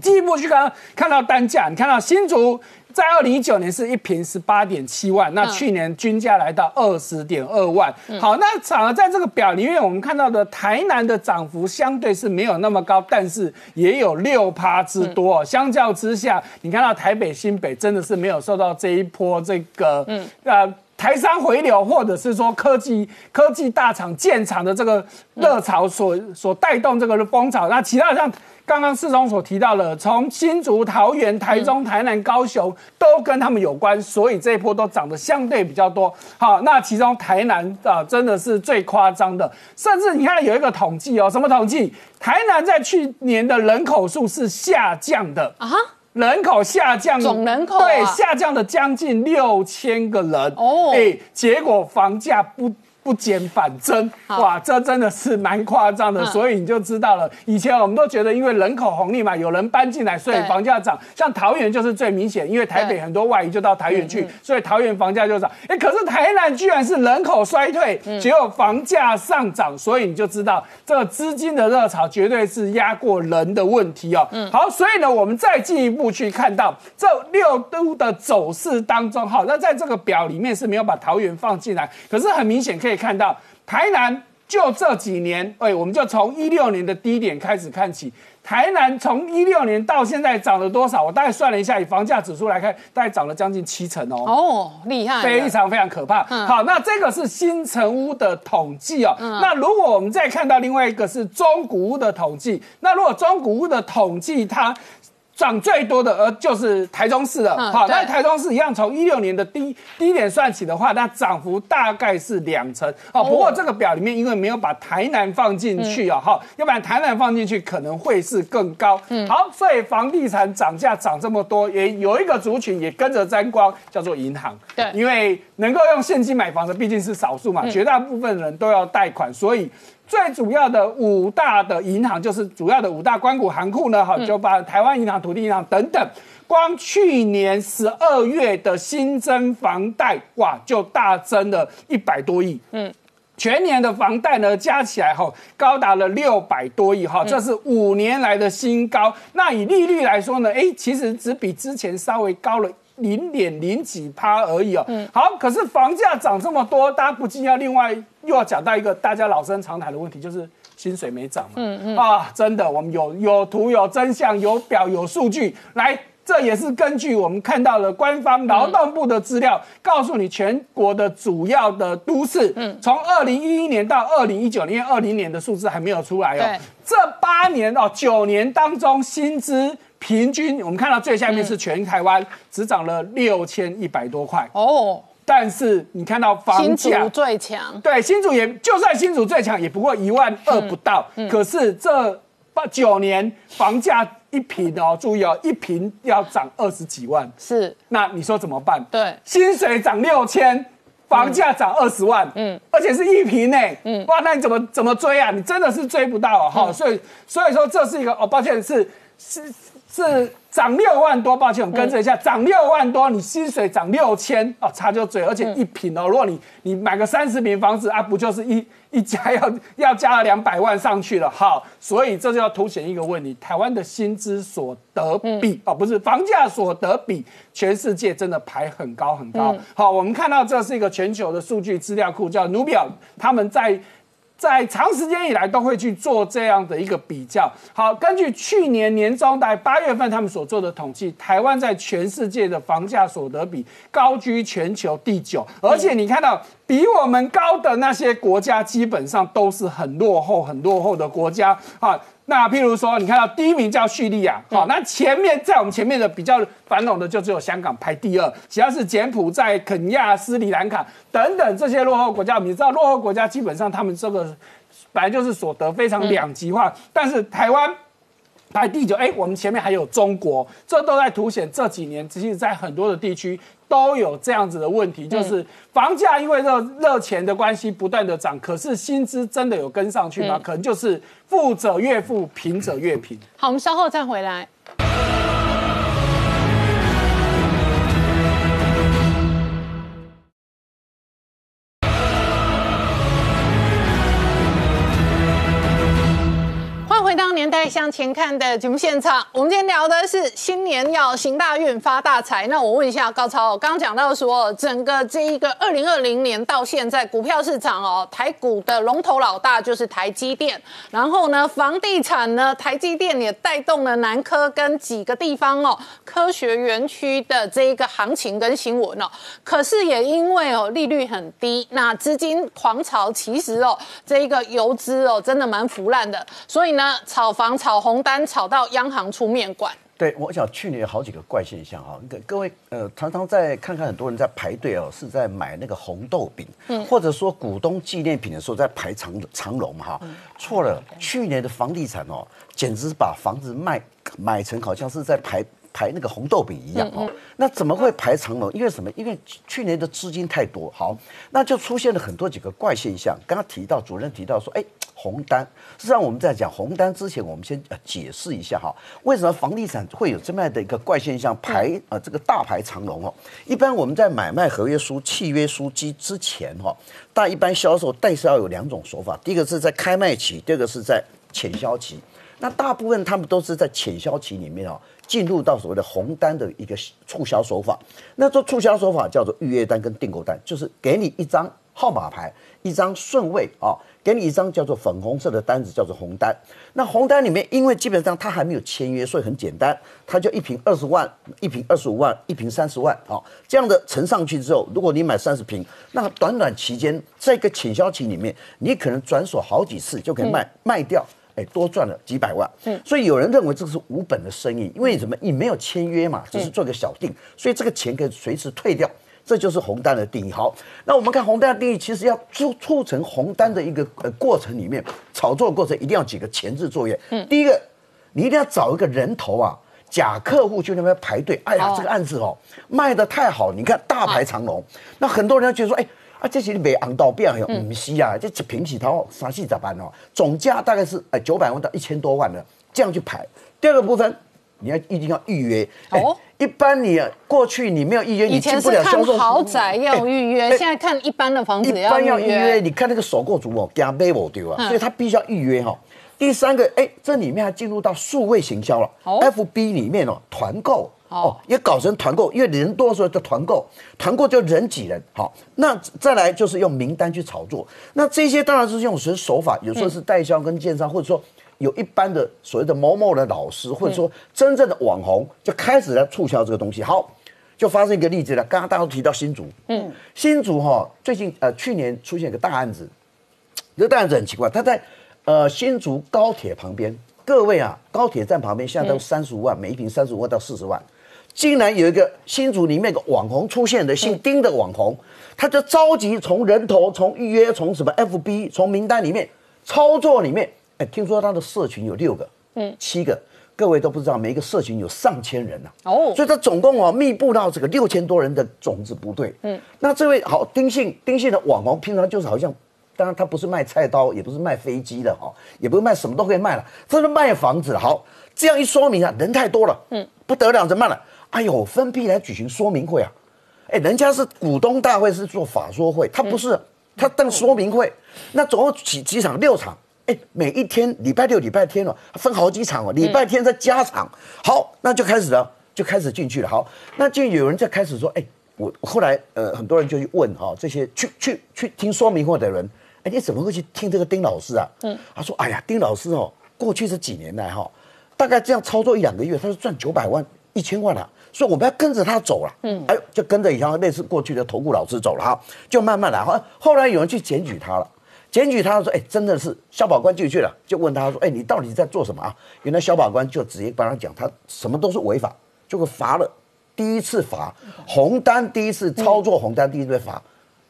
[SPEAKER 8] 进一步去看，看到单价，你看到新竹。在二零一九年是一平十八点七万，那去年均价来到二十点二万。好，那反而在这个表里面，我们看到的台南的涨幅相对是没有那么高，但是也有六趴之多。相较之下，你看到台北新北真的是没有受到这一波这个嗯呃台商回流，或者是说科技科技大厂建厂的这个热潮所所带动这个风潮。那其他像。刚刚四中所提到的，从新竹、桃园、台中、台南、高雄都跟他们有关，所以这一波都涨得相对比较多。好，那其中台南啊，真的是最夸张的，甚至你看有一个统计哦，什么统计？台南在去年的人口数是下降的啊，人口下降，
[SPEAKER 1] 总人口
[SPEAKER 8] 对下降了将近六千个人哦，哎，结果房价不。不减反增，哇，这真的是蛮夸张的。所以你就知道了，以前我们都觉得因为人口红利嘛，有人搬进来，所以房价涨。像桃园就是最明显，因为台北很多外移就到桃园去，所以桃园房价就涨。哎，可是台南居然是人口衰退，只有房价上涨，所以你就知道这个资金的热潮绝对是压过人的问题哦。好，所以呢，我们再进一步去看到这六都的走势当中，好，那在这个表里面是没有把桃园放进来，可是很明显可以。看到台南就这几年，哎，我们就从一六年的低点开始看起。台南从一六年到现在涨了多少？我大概算了一下，以房价指数来看，大概涨了将近七成哦。
[SPEAKER 1] 哦，厉害，
[SPEAKER 8] 非常非常可怕。好，那这个是新城屋的统计哦。那如果我们再看到另外一个是中古屋的统计，那如果中古屋的统计它。涨最多的呃就是台中市了，好，那台中市一样从一六年的低低点算起的话，那涨幅大概是两成，哦，不过这个表里面因为没有把台南放进去啊，哈，要不然台南放进去可能会是更高，嗯，好，所以房地产涨价涨这么多，也有一个族群也跟着沾光，叫做银行，
[SPEAKER 1] 对，
[SPEAKER 8] 因为能够用现金买房的毕竟是少数嘛，绝大部分人都要贷款，所以。最主要的五大的银行就是主要的五大关谷行库呢，哈，就把台湾银行、土地银行等等，光去年十二月的新增房贷，哇，就大增了一百多亿，嗯，全年的房贷呢加起来哈，高达了六百多亿，哈，这是五年来的新高。那以利率来说呢，哎，其实只比之前稍微高了。零点零几趴而已哦。嗯，好，可是房价涨这么多，大家不禁要另外又要讲到一个大家老生常谈的问题，就是薪水没涨嘛。嗯嗯啊，真的，我们有有图有真相有表有数据来，这也是根据我们看到的官方劳动部的资料，告诉你全国的主要的都市，嗯，从二零一一年到二零一九年，二零年的数字还没有出来哦。这八年哦，九年当中薪资。平均我们看到最下面是全台湾只涨了六千一百多块。哦，但是你看到房
[SPEAKER 1] 价最强，
[SPEAKER 8] 对新竹也就算新竹最强也不过一万二不到，可是这八九年房价一平哦，注意哦，一平要涨二十几万，
[SPEAKER 1] 是。
[SPEAKER 8] 那你说怎么办？
[SPEAKER 1] 对，
[SPEAKER 8] 薪水涨六千，房价涨二十万，嗯，而且是一平呢，嗯，哇，那你怎么怎么追啊？你真的是追不到哈，所以所以说这是一个哦，抱歉是是。是涨六万多，抱歉，我跟着一下，涨六万多，你薪水涨六千哦，差就嘴，而且一平哦，如果你你买个三十平房子啊，不就是一一家要 要加了两百万上去了？好，所以这就要凸显一个问题：台湾的薪资所得比哦，不是房价所得比，全世界真的排很高很高。好，我们看到这是一个全球的数据资料库，叫努表，他们在。在长时间以来都会去做这样的一个比较。好，根据去年年中在八月份他们所做的统计，台湾在全世界的房价所得比高居全球第九，而且你看到比我们高的那些国家，基本上都是很落后、很落后的国家啊。那譬如说，你看到第一名叫叙利亚，好，那前面在我们前面的比较繁荣的就只有香港排第二，其他是柬埔寨、肯亚、斯里兰卡等等这些落后国家。你知道，落后国家基本上他们这个本来就是所得非常两极化，但是台湾。排第九，哎，我们前面还有中国，这都在凸显这几年，其实，在很多的地区都有这样子的问题，就是房价因为热热钱的关系不断的涨，可是薪资真的有跟上去吗？可能就是富者越富，贫者越贫。
[SPEAKER 1] 好，我们稍后再回来。向前看的节目现场，我们今天聊的是新年要行大运发大财。那我问一下高超，刚刚讲到说，整个这一个二零二零年到现在，股票市场哦，台股的龙头老大就是台积电。然后呢，房地产呢，台积电也带动了南科跟几个地方哦，科学园区的这一个行情跟新闻哦。可是也因为哦利率很低，那资金狂潮，其实哦这一个游资哦真的蛮腐烂的，所以呢。炒房、炒红单，炒到央行出面管。
[SPEAKER 3] 对，我想去年有好几个怪现象哈。各位呃，常常在看看很多人在排队哦，是在买那个红豆饼，嗯，或者说股东纪念品的时候在排长长龙哈。错了，去年的房地产哦，简直是把房子卖买成好像是在排。
[SPEAKER 9] 排那个红豆饼一样哦。那怎么会排长龙？因为什么？因为去年的资金太多，好，那就出现了很多几个怪现象。刚刚提到主任提到说，哎，红单。实际上我们在讲红单之前，我们先解释一下哈，为什么房地产会有这么样的一个怪现象，排呃这个大排长龙哦。一般我们在买卖合约书、契约书机之前哈，但一般销售代销有两种手法，第一个是在开卖期，第二个是在潜销期。那大部分他们都是在潜销期里面哦，进入到所谓的红单的一个促销手法。那做促销手法叫做预约单跟订购单，就是给你一张号码牌，一张顺位啊，给你一张叫做粉红色的单子，叫做红单。那红单里面，因为基本上他还没有签约，所以很简单，他就一瓶二十万，一瓶二十五万，一瓶三十万啊，这样的乘上去之后，如果你买三十瓶，那短短期间，在一个潜销期里面，你可能转手好几次就可以卖卖掉。哎，多赚了几百万，嗯，所以有人认为这个是无本的生意，因为什么？你没有签约嘛，只是做个小定，所以这个钱可以随时退掉，这就是红单的定义。好，那我们看红单的定义，其实要促促成红单的一个呃过程里面，炒作过程一定要几个前置作业。嗯，第一个，你一定要找一个人头啊，假客户去那边排队。哎呀，这个案子哦卖的太好，你看大排长龙，那很多人觉得说，哎。啊，这些你没昂到变哟，唔是啊，这平起头三四咋办哦？总价大概是哎九百万到一千多万的，这样去排。第二个部分，你要一定要预约哦。一般你过去你没有预约，你进不了销售。
[SPEAKER 1] 豪宅要预约，现在看一般的房子
[SPEAKER 9] 一般
[SPEAKER 1] 要预约。
[SPEAKER 9] 你看那个首购族哦，加买我丢啊，所以他必须要预约哈。第三个，哎，这里面还进入到数位行销了，FB 里面哦，团购。哦，也搞成团购，因为人多的时候叫团购，团购就人挤人。好，那再来就是用名单去炒作。那这些当然是用什么手法？有时候是代销跟建商，或者说有一般的所谓的某某的老师，或者说真正的网红，就开始来促销这个东西。好，就发生一个例子了。刚刚大家都提到新竹，嗯，新竹哈，最近呃去年出现一个大案子，这个大案子很奇怪，他在呃新竹高铁旁边，各位啊，高铁站旁边现在都三十五万，每一瓶三十五万到四十万。竟然有一个新竹里面个网红出现的，姓丁的网红，他就着急从人头、从预约、从什么 FB、从名单里面操作里面，哎，听说他的社群有六个，嗯，七个，各位都不知道，每一个社群有上千人呐，哦，所以他总共哦密布到这个六千多人的种子部队，嗯，那这位好丁姓丁姓的网红，平常就是好像，当然他不是卖菜刀，也不是卖飞机的哈，也不是卖什么都可以卖了，他是卖房子，好，这样一说明啊，人太多了，嗯，不得了，怎么办了？哎呦，分批来举行说明会啊！哎，人家是股东大会，是做法说会，他不是，他当说明会。那总共几几场？六场。哎，每一天礼拜六、礼拜天哦，分好几场哦。礼拜天再加场。好，那就开始了，就开始进去了。好，那就有人在开始说，哎，我后来呃，很多人就去问哈，这些去去去听说明会的人，哎，你怎么会去听这个丁老师啊？嗯，他说，哎呀，丁老师哦，过去这几年来哈，大概这样操作一两个月，他就赚九百万、一千万了。所以我们要跟着他走了，嗯，哎，就跟着以前类似过去的投顾老师走了哈，就慢慢来。后后来有人去检举他了，检举他说，哎，真的是消保官进去了，就问他说，哎，你到底在做什么啊？原来消保官就直接帮他讲，他什么都是违法，就罚了。第一次罚红单，第一次操作红单，第一次被罚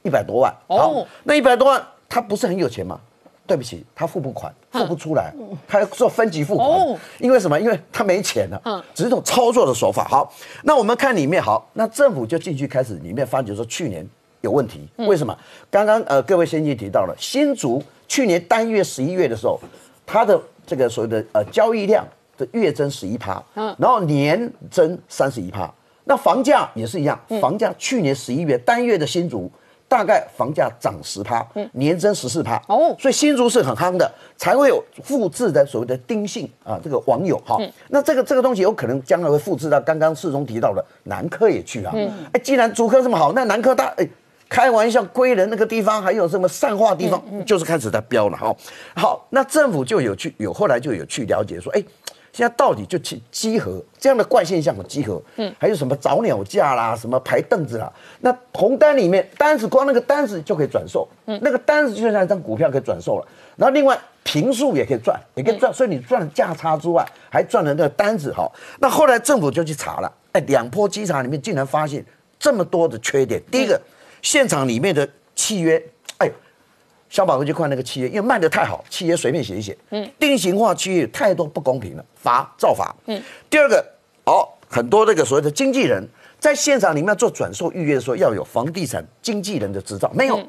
[SPEAKER 9] 一百多万。哦，那一百多万，他不是很有钱吗？对不起，他付不款，付不出来，他要做分级付款，因为什么？因为他没钱了，嗯，只是一种操作的手法。好，那我们看里面，好，那政府就进去开始里面发觉说去年有问题，为什么？刚刚呃各位先进提到了新竹去年单月十一月的时候，它的这个所谓的呃交易量的月增十一趴，嗯，然后年增三十一趴，那房价也是一样，房价去年十一月单月的新竹。大概房价涨十趴，年增十四趴。哦，所以新竹是很夯的，才会有复制的所谓的丁姓啊，这个网友哈，那这个这个东西有可能将来会复制到刚刚世中提到的南科也去啊，哎，既然竹科这么好，那南科大哎，开玩笑，归仁那个地方还有什么善化地方，就是开始在标了哈，好，那政府就有去有后来就有去了解说，哎。现在到底就去集合这样的怪现象的集合，嗯，还有什么早鸟架啦，什么排凳子啦，那红单里面单子光那个单子就可以转售，嗯，那个单子就像一张股票可以转售了。然后另外平数也可以赚，也可以赚，所以你赚了价差之外，还赚了那个单子哈。那后来政府就去查了，哎，两波稽查里面竟然发现这么多的缺点。第一个，现场里面的契约，哎。消保官就看那个契约，因为卖的太好，契约随便写一写。嗯，定型化契约太多不公平了，罚造罚。嗯，第二个，哦，很多那个所谓的经纪人，在现场里面做转售预约的时候，要有房地产经纪人的执照，没有，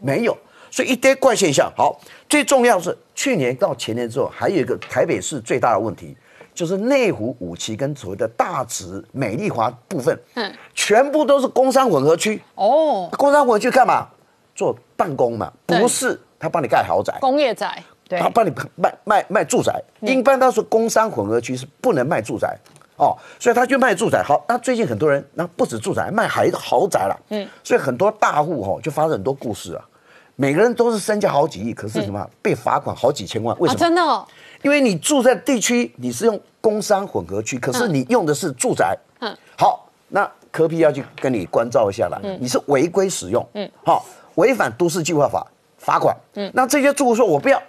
[SPEAKER 9] 没有，所以一堆怪现象。好，最重要是去年到前年之后，还有一个台北市最大的问题，就是内湖五期跟所谓的大直美丽华部分，嗯，全部都是工商混合区。哦，工商混合区干嘛？做办公嘛？不是，他帮你盖豪宅，
[SPEAKER 1] 工业宅。
[SPEAKER 9] 他帮你卖卖卖住宅，一般他说工商混合区是不能卖住宅哦，所以他就卖住宅。好，那最近很多人那不止住宅，卖还豪宅了。嗯，所以很多大户哈就发生很多故事啊，每个人都是身价好几亿，可是什么被罚款好几千万？为什么？
[SPEAKER 1] 真的？哦？
[SPEAKER 9] 因为你住在地区，你是用工商混合区，可是你用的是住宅。嗯，好，那科批要去跟你关照一下了，嗯你是违规使用。嗯，好，违反都市计划法罚款。嗯，那这些住户说我不要。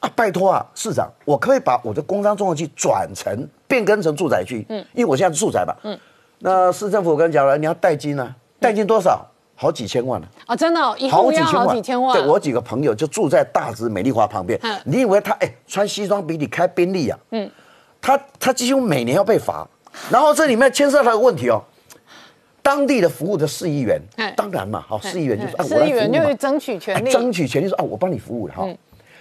[SPEAKER 9] 啊，拜托啊，市长，我可以把我的工商综合区转成变更成住宅区，嗯，因为我现在是住宅嘛，嗯，那市政府跟讲了，你要代金呢，代金多少？好几千万呢，
[SPEAKER 1] 啊，真的，好几千万，好几千万。
[SPEAKER 9] 对我几个朋友就住在大直美丽华旁边，你以为他哎穿西装比你开宾利啊？嗯，他他几乎每年要被罚，然后这里面牵涉到一个问题哦，当地的服务的市议员，当然嘛，好，市议员就是
[SPEAKER 1] 市议员就是争取权利，
[SPEAKER 9] 争取权利说啊，我帮你服务的哈。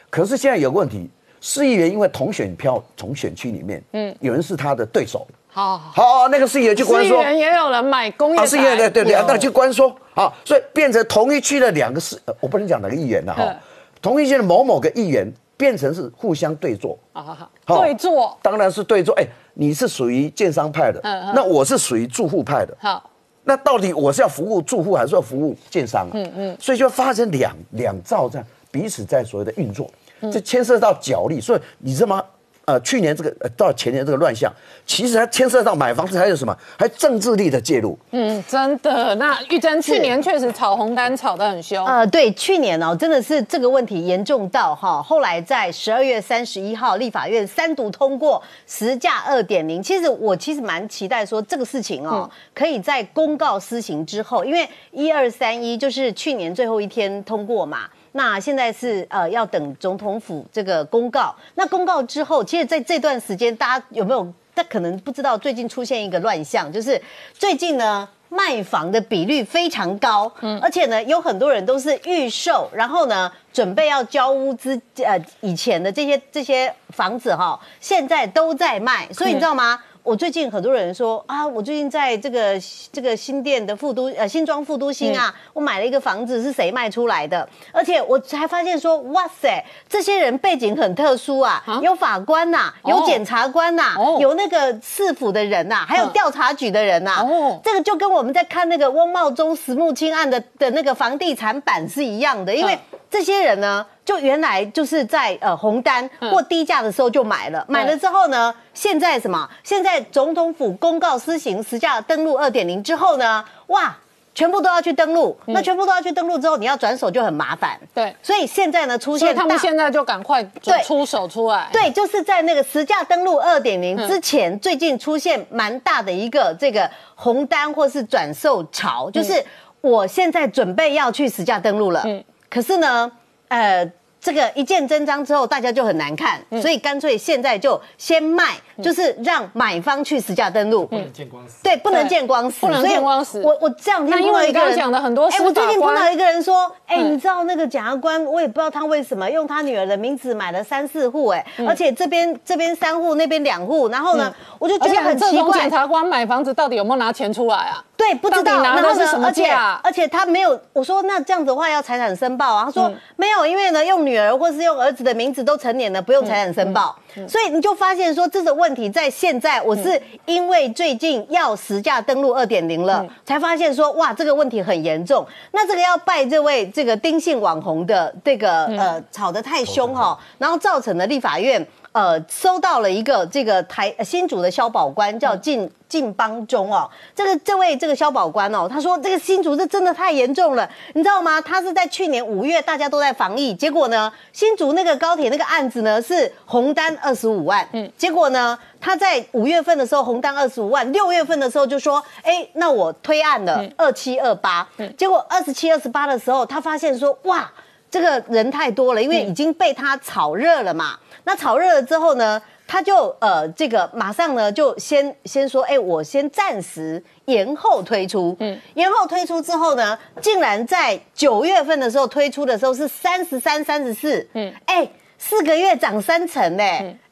[SPEAKER 9] 可是现在有个问题，市议员因为同选票从选区里面，嗯，有人是他的对手，好，好，那个市议员去关说，
[SPEAKER 1] 市议员也有人买工业，
[SPEAKER 9] 市议员对对对，那去关说，好，所以变成同一区的两个市，我不能讲哪个议员了哈，同一区的某某个议员变成是互相对坐，
[SPEAKER 1] 啊，对坐，
[SPEAKER 9] 当然是对坐，哎，你是属于建商派的，嗯嗯，那我是属于住户派的，好，那到底我是要服务住户还是要服务建商啊？嗯嗯，所以就发生两两造这样。彼此在所谓的运作，这牵涉到角力，所以你知道吗？呃，去年这个呃到前年这个乱象，其实它牵涉到买房子还有什么？还政治力的介入。
[SPEAKER 1] 嗯，真的。那玉珍去年确实炒红单炒得很凶。呃，
[SPEAKER 10] 对，去年哦，真的是这个问题严重到哈，后来在十二月三十一号，立法院三读通过实价二点零。其实我其实蛮期待说这个事情哦，可以在公告施行之后，因为一二三一就是去年最后一天通过嘛。那现在是呃要等总统府这个公告，那公告之后，其实在这段时间，大家有没有？他可能不知道，最近出现一个乱象，就是最近呢卖房的比率非常高，嗯，而且呢有很多人都是预售，然后呢准备要交屋资，呃以前的这些这些房子哈，现在都在卖，所以你知道吗？我最近很多人说啊，我最近在这个这个新店的富都呃新庄富都新啊，我买了一个房子，是谁卖出来的？而且我才发现说，哇塞，这些人背景很特殊啊，有法官呐，有检察官呐，有那个市府的人呐，还有调查局的人呐。哦，这个就跟我们在看那个翁茂忠石木清案的的那个房地产版是一样的，因为这些人呢。就原来就是在呃红单或低价的时候就买了，买了之后呢，现在什么？现在总统府公告施行实价登录二点零之后呢，哇，全部都要去登录。那全部都要去登录之后，你要转手就很麻烦。
[SPEAKER 1] 对，
[SPEAKER 10] 所以现在呢出现，
[SPEAKER 1] 他们现在就赶快出手出来。
[SPEAKER 10] 对，就是在那个实价登录二点零之前，最近出现蛮大的一个这个红单或是转售潮，就是我现在准备要去实价登录了，嗯，可是呢，呃。这个一见真章之后，大家就很难看，所以干脆现在就先卖，就是让买方去实价登录，
[SPEAKER 11] 不能见光死。
[SPEAKER 10] 对，不能见光死，
[SPEAKER 1] 不能见光死。
[SPEAKER 10] 我我这两天
[SPEAKER 1] 因为刚刚讲的很多，哎，
[SPEAKER 10] 我最近碰到一个人说，哎，你知道那个检察官，我也不知道他为什么用他女儿的名字买了三四户，哎，而且这边这边三户，那边两户，然后呢，我就觉得很奇怪，
[SPEAKER 1] 检察官买房子到底有没有拿钱出来啊？
[SPEAKER 10] 对，不知道
[SPEAKER 1] 然后是什么
[SPEAKER 10] 价，而且他没有。我说那这样子的话要财产申报啊？他说没有，因为呢用女儿或是用儿子的名字都成年了，不用财产申报。所以你就发现说这个问题在现在，我是因为最近要实价登录二点零了，才发现说哇这个问题很严重。那这个要拜这位这个丁姓网红的这个呃吵得太凶哈，然后造成了立法院。呃，收到了一个这个台新竹的消保官叫靳靳邦忠哦，这个这位这个消保官哦，他说这个新竹这真的太严重了，你知道吗？他是在去年五月大家都在防疫，结果呢，新竹那个高铁那个案子呢是红单二十五万，嗯，结果呢他在五月份的时候红单二十五万，六月份的时候就说，哎，那我推案了二七二八，嗯，结果二十七二十八的时候，他发现说，哇，这个人太多了，因为已经被他炒热了嘛。那炒热了之后呢？他就呃这个马上呢就先先说，哎，我先暂时延后推出。嗯，延后推出之后呢，竟然在九月份的时候推出的时候是三十三、三十四。嗯，哎，四个月涨三成呢。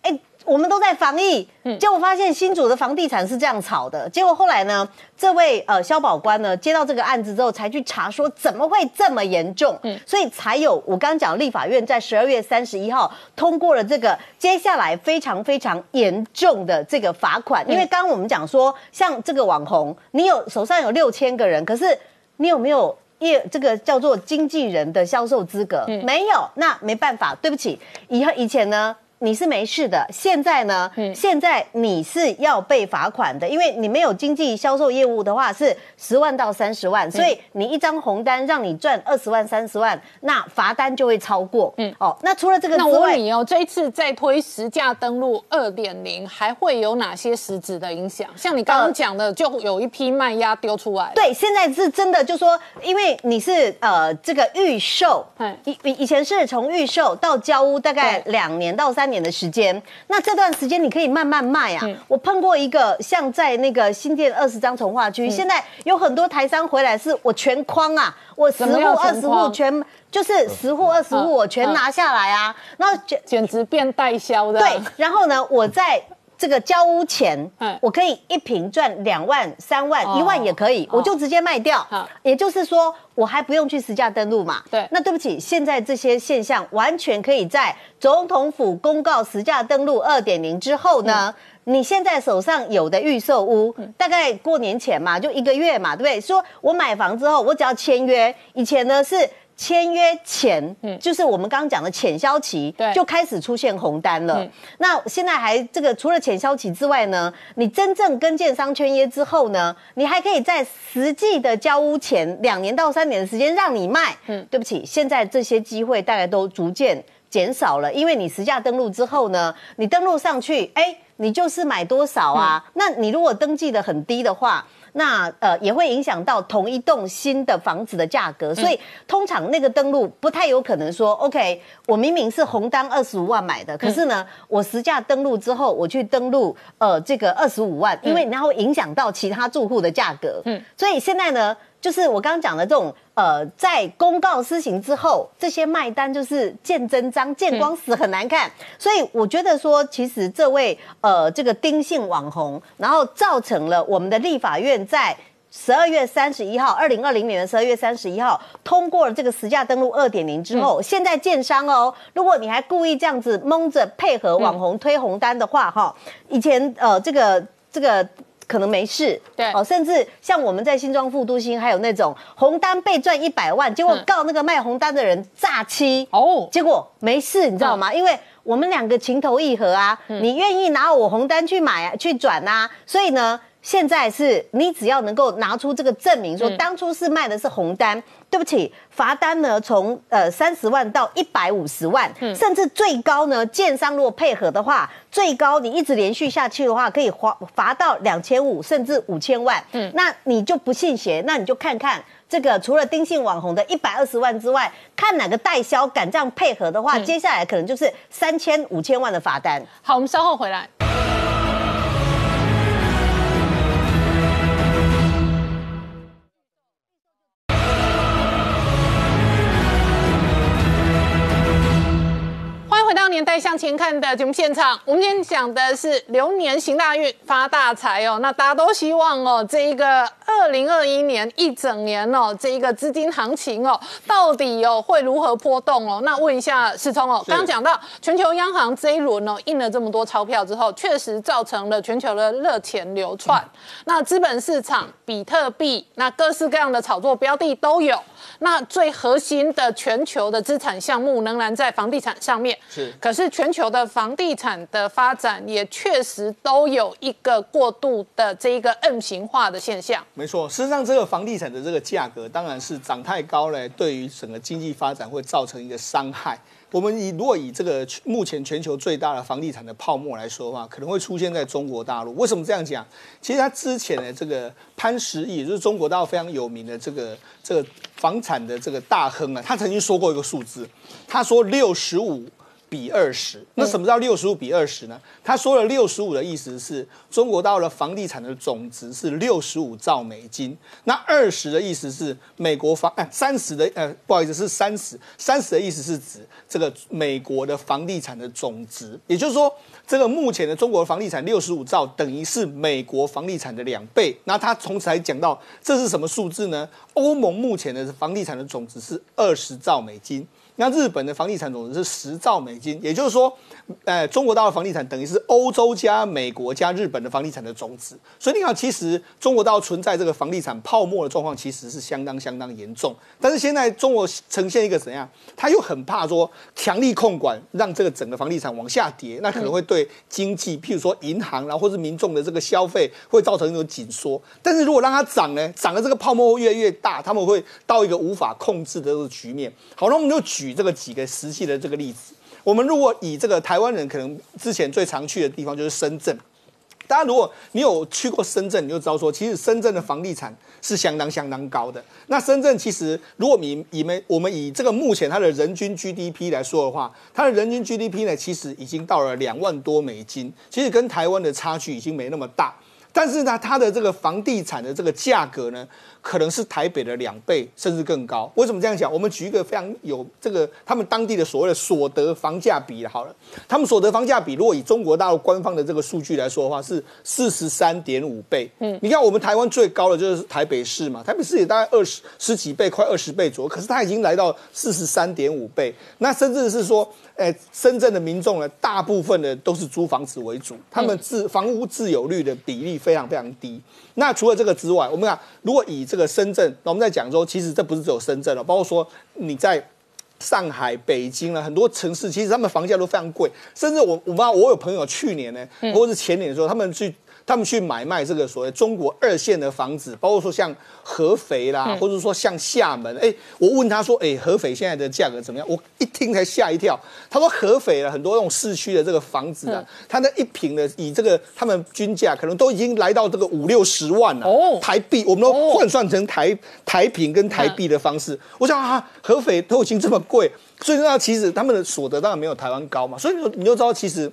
[SPEAKER 10] 哎。我们都在防疫，结果发现新主的房地产是这样炒的。结果后来呢，这位呃消保官呢接到这个案子之后，才去查说怎么会这么严重，所以才有我刚刚讲立法院在十二月三十一号通过了这个接下来非常非常严重的这个罚款。因为刚刚我们讲说，像这个网红，你有手上有六千个人，可是你有没有业这个叫做经纪人的销售资格？没有，那没办法，对不起，以后以前呢。你是没事的，现在呢？现在你是要被罚款的，因为你没有经济销售业务的话是十万到三十万，所以你一张红单让你赚二十万、三十万，那罚单就会超过。嗯，哦，那除了这个，
[SPEAKER 1] 那我问你哦，这一次再推实价登录二点零，还会有哪些实质的影响？像你刚刚讲的，就有一批卖压丢出来。
[SPEAKER 10] 对，现在是真的，就说因为你是呃这个预售，以以以前是从预售到交屋大概两年到三。年的时间，那这段时间你可以慢慢卖啊。我碰过一个，像在那个新店二十张从化区，现在有很多台商回来，是我全框啊，我十户二十户全就是十户。二十户我全拿下来啊，
[SPEAKER 1] 然后简简直变代销的。
[SPEAKER 10] 对，然后呢，我在。这个交屋钱，我可以一平赚两万、三万、一万也可以，我就直接卖掉。也就是说，我还不用去实价登录嘛。
[SPEAKER 1] 对。
[SPEAKER 10] 那对不起，现在这些现象完全可以在总统府公告实价登录二点零之后呢？你现在手上有的预售屋，大概过年前嘛，就一个月嘛，对不对？说我买房之后，我只要签约，以前呢是。签约前，嗯，就是我们刚刚讲的潜销期，
[SPEAKER 1] 对，
[SPEAKER 10] 就开始出现红单了。那现在还这个除了潜销期之外呢，你真正跟建商签约之后呢，你还可以在实际的交屋前两年到三年的时间让你卖。嗯，对不起，现在这些机会大概都逐渐减少了，因为你实价登录之后呢，你登录上去，哎，你就是买多少啊？那你如果登记的很低的话。那呃也会影响到同一栋新的房子的价格，所以通常那个登录不太有可能说，OK，我明明是红单二十五万买的，可是呢，我实价登录之后，我去登录呃这个二十五万，因为然后影响到其他住户的价格，嗯，所以现在呢。就是我刚刚讲的这种，呃，在公告施行之后，这些卖单就是见真章、见光死，很难看。所以我觉得说，其实这位呃这个丁姓网红，然后造成了我们的立法院在十二月三十一号，二零二零年十二月三十一号通过了这个实价登录二点零之后，现在建商哦，如果你还故意这样子蒙着配合网红推红单的话，哈，以前呃这个这个。可能没事，
[SPEAKER 1] 对，哦，
[SPEAKER 10] 甚至像我们在新庄副都心，还有那种红单被赚一百万，结果告那个卖红单的人诈欺，哦，结果没事，你知道吗？因为我们两个情投意合啊，你愿意拿我红单去买啊，去转啊，所以呢。现在是你只要能够拿出这个证明，说当初是卖的是红单，对不起，罚单呢从呃三十万到一百五十万，甚至最高呢，建商如果配合的话，最高你一直连续下去的话，可以罚罚到两千五甚至五千万。嗯，那你就不信邪，那你就看看这个除了丁姓网红的一百二十万之外，看哪个代销敢这样配合的话，接下来可能就是三千五千万的罚单。
[SPEAKER 1] 好，我们稍后回来。年代向前看的节目现场，我们今天讲的是流年行大运发大财哦。那大家都希望哦，这一个二零二一年一整年哦，这一个资金行情哦，到底哦会如何波动哦？那问一下世聪哦，刚刚讲到全球央行这一轮哦印了这么多钞票之后，确实造成了全球的热钱流窜。那资本市场、比特币，那各式各样的炒作标的都有。那最核心的全球的资产项目仍然在房地产上面，
[SPEAKER 7] 是。
[SPEAKER 1] 可是全球的房地产的发展也确实都有一个过度的这一个 M 型化的现象。
[SPEAKER 7] 没错，事实上这个房地产的这个价格当然是涨太高了，对于整个经济发展会造成一个伤害。我们以如果以这个目前全球最大的房地产的泡沫来说的话，可能会出现在中国大陆。为什么这样讲？其实他之前的这个潘石屹，就是中国大陆非常有名的这个这个房产的这个大亨啊，他曾经说过一个数字，他说六十五比二十。那什么叫六十五比二十呢？他说了六十五的意思是中国到了房地产的总值是六十五兆美金。那二十的意思是美国房哎三十的呃不好意思是三十三十的意思是指这个美国的房地产的总值，也就是说。这个目前的中国房地产六十五兆，等于是美国房地产的两倍。那他从此还讲到，这是什么数字呢？欧盟目前的房地产的总值是二十兆美金。那日本的房地产总值是十兆美金，也就是说，呃，中国大陆房地产等于是欧洲加美国加日本的房地产的总值。所以你看，其实中国大陆存在这个房地产泡沫的状况，其实是相当相当严重。但是现在中国呈现一个怎样？他又很怕说强力控管，让这个整个房地产往下跌，那可能会对经济，譬如说银行，然后或是民众的这个消费，会造成一种紧缩。但是如果让它涨呢，涨的这个泡沫会越来越大，他们会到一个无法控制的这个局面。好，那我们就举。举这个几个实际的这个例子，我们如果以这个台湾人可能之前最常去的地方就是深圳，大家如果你有去过深圳，你就知道说，其实深圳的房地产是相当相当高的。那深圳其实如果以以们我们以这个目前它的人均 GDP 来说的话，它的人均 GDP 呢，其实已经到了两万多美金，其实跟台湾的差距已经没那么大。但是呢，它的这个房地产的这个价格呢？可能是台北的两倍甚至更高。为什么这样讲？我们举一个非常有这个他们当地的所谓的所得房价比好了。他们所得房价比，如果以中国大陆官方的这个数据来说的话，是四十三点五倍。嗯，你看我们台湾最高的就是台北市嘛，台北市也大概二十十几倍，快二十倍左右。可是它已经来到四十三点五倍。那甚至是说，哎，深圳的民众呢，大部分的都是租房子为主，他们自房屋自有率的比例非常非常低。那除了这个之外，我们讲如果以这个深圳，那我们在讲说，其实这不是只有深圳了，包括说你在上海、北京了很多城市，其实他们房价都非常贵。甚至我我妈我有朋友去年呢，或者是前年的时候，他们去。他们去买卖这个所谓中国二线的房子，包括说像合肥啦，或者说像厦门。哎，我问他说：“哎，合肥现在的价格怎么样？”我一听才吓一跳。他说：“合肥的很多那种市区的这个房子啊，它那一平的以这个他们均价可能都已经来到这个五六十万了。哦，台币，我们都换算成台台平跟台币的方式。我想啊，合肥都已经这么贵，所以那其实他们的所得当然没有台湾高嘛。所以你就知道其实。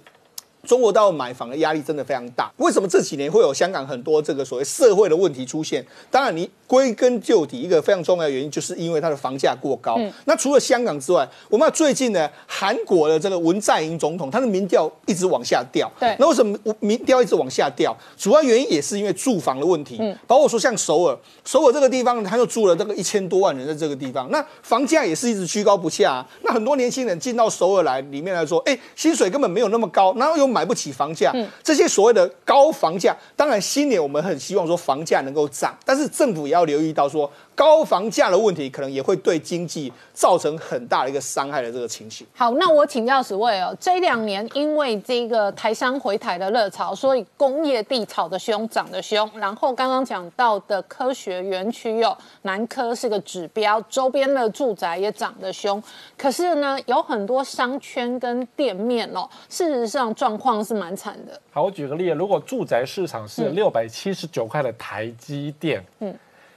[SPEAKER 7] 中国到买房的压力真的非常大。为什么这几年会有香港很多这个所谓社会的问题出现？当然，你归根究底，一个非常重要的原因，就是因为它的房价过高。那除了香港之外，我们最近呢，韩国的这个文在寅总统，他的民调一直往下掉。
[SPEAKER 1] 对。
[SPEAKER 7] 那为什么民调一直往下掉？主要原因也是因为住房的问题。嗯。包括说像首尔，首尔这个地方，他就住了这个一千多万人在这个地方，那房价也是一直居高不下。那很多年轻人进到首尔来，里面来说，哎，薪水根本没有那么高，然后又买不起房价，这些所谓的高房价，当然新年我们很希望说房价能够涨，但是政府也要留意到说。高房价的问题，可能也会对经济造成很大的一个伤害的这个情形。
[SPEAKER 1] 好，那我请教十位哦，这两年因为这个台商回台的热潮，所以工业地炒的凶，涨得凶。然后刚刚讲到的科学园区哦，南科是个指标，周边的住宅也涨得凶。可是呢，有很多商圈跟店面哦，事实上状况是蛮惨的。
[SPEAKER 11] 好，我举个例子，如果住宅市场是六百七十九块的台积电，嗯。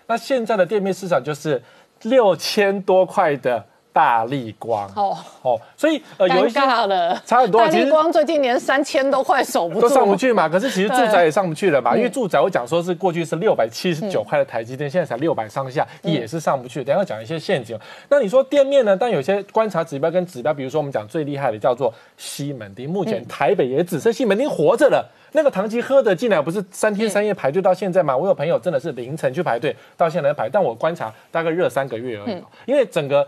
[SPEAKER 11] 那现在的店面市场就是六千多块的大力光哦
[SPEAKER 1] 哦，
[SPEAKER 11] 所以
[SPEAKER 1] 呃有一些差很多。大力光最近连三千都快守不住，
[SPEAKER 11] 都上不去嘛。可是其实住宅也上不去了嘛，因为住宅我讲说是过去是六百七十九块的台积电，现在才六百上下，也是上不去。等下讲一些陷阱。那你说店面呢？但有些观察指标跟指标，比如说我们讲最厉害的叫做西门町，目前台北也只剩西门町活着了。那个唐吉诃德进来不是三天三夜排队到现在吗？我有朋友真的是凌晨去排队，到现在排，但我观察大概热三个月而已，因为整个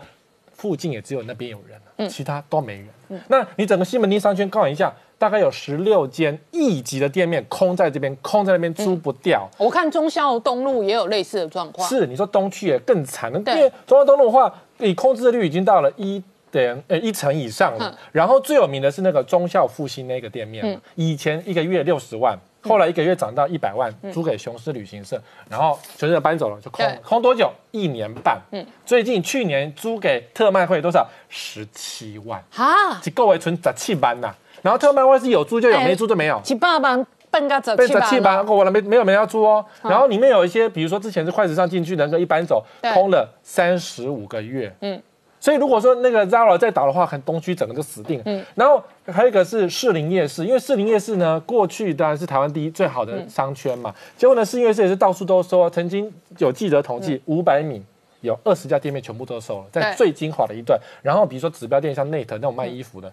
[SPEAKER 11] 附近也只有那边有人，其他都没人。嗯那你整个西门町商圈告一下，大概有十六间亿级的店面空在这边，空在那边租不掉。
[SPEAKER 1] 我看中孝东路也有类似的状况。
[SPEAKER 11] 是，你说东区也更惨，因为中孝东路的话，你空置率已经到了一。对，呃，一层以上了。然后最有名的是那个忠孝复兴那个店面，以前一个月六十万，后来一个月涨到一百万，租给雄狮旅行社，然后雄狮搬走了，就空空多久？一年半。嗯，最近去年租给特卖会多少？十七万。啊，这够为存十七班呐。然后特卖会是有租就有，没租就没有。
[SPEAKER 1] 七八万半个十七
[SPEAKER 11] 万，我了没没有没要租哦。然后里面有一些，比如说之前是筷子上进去，能够一搬走，空了三十五个月。嗯。所以如果说那个 Zara 再倒的话，可能东区整个就死定了。嗯，然后还有一个是士林夜市，因为士林夜市呢，过去当然是台湾第一最好的商圈嘛。结果呢，士林夜市也是到处都收，曾经有记者统计，五百米有二十家店面全部都收了，在最精华的一段。然后比如说指标店像 Net 那种卖衣服的。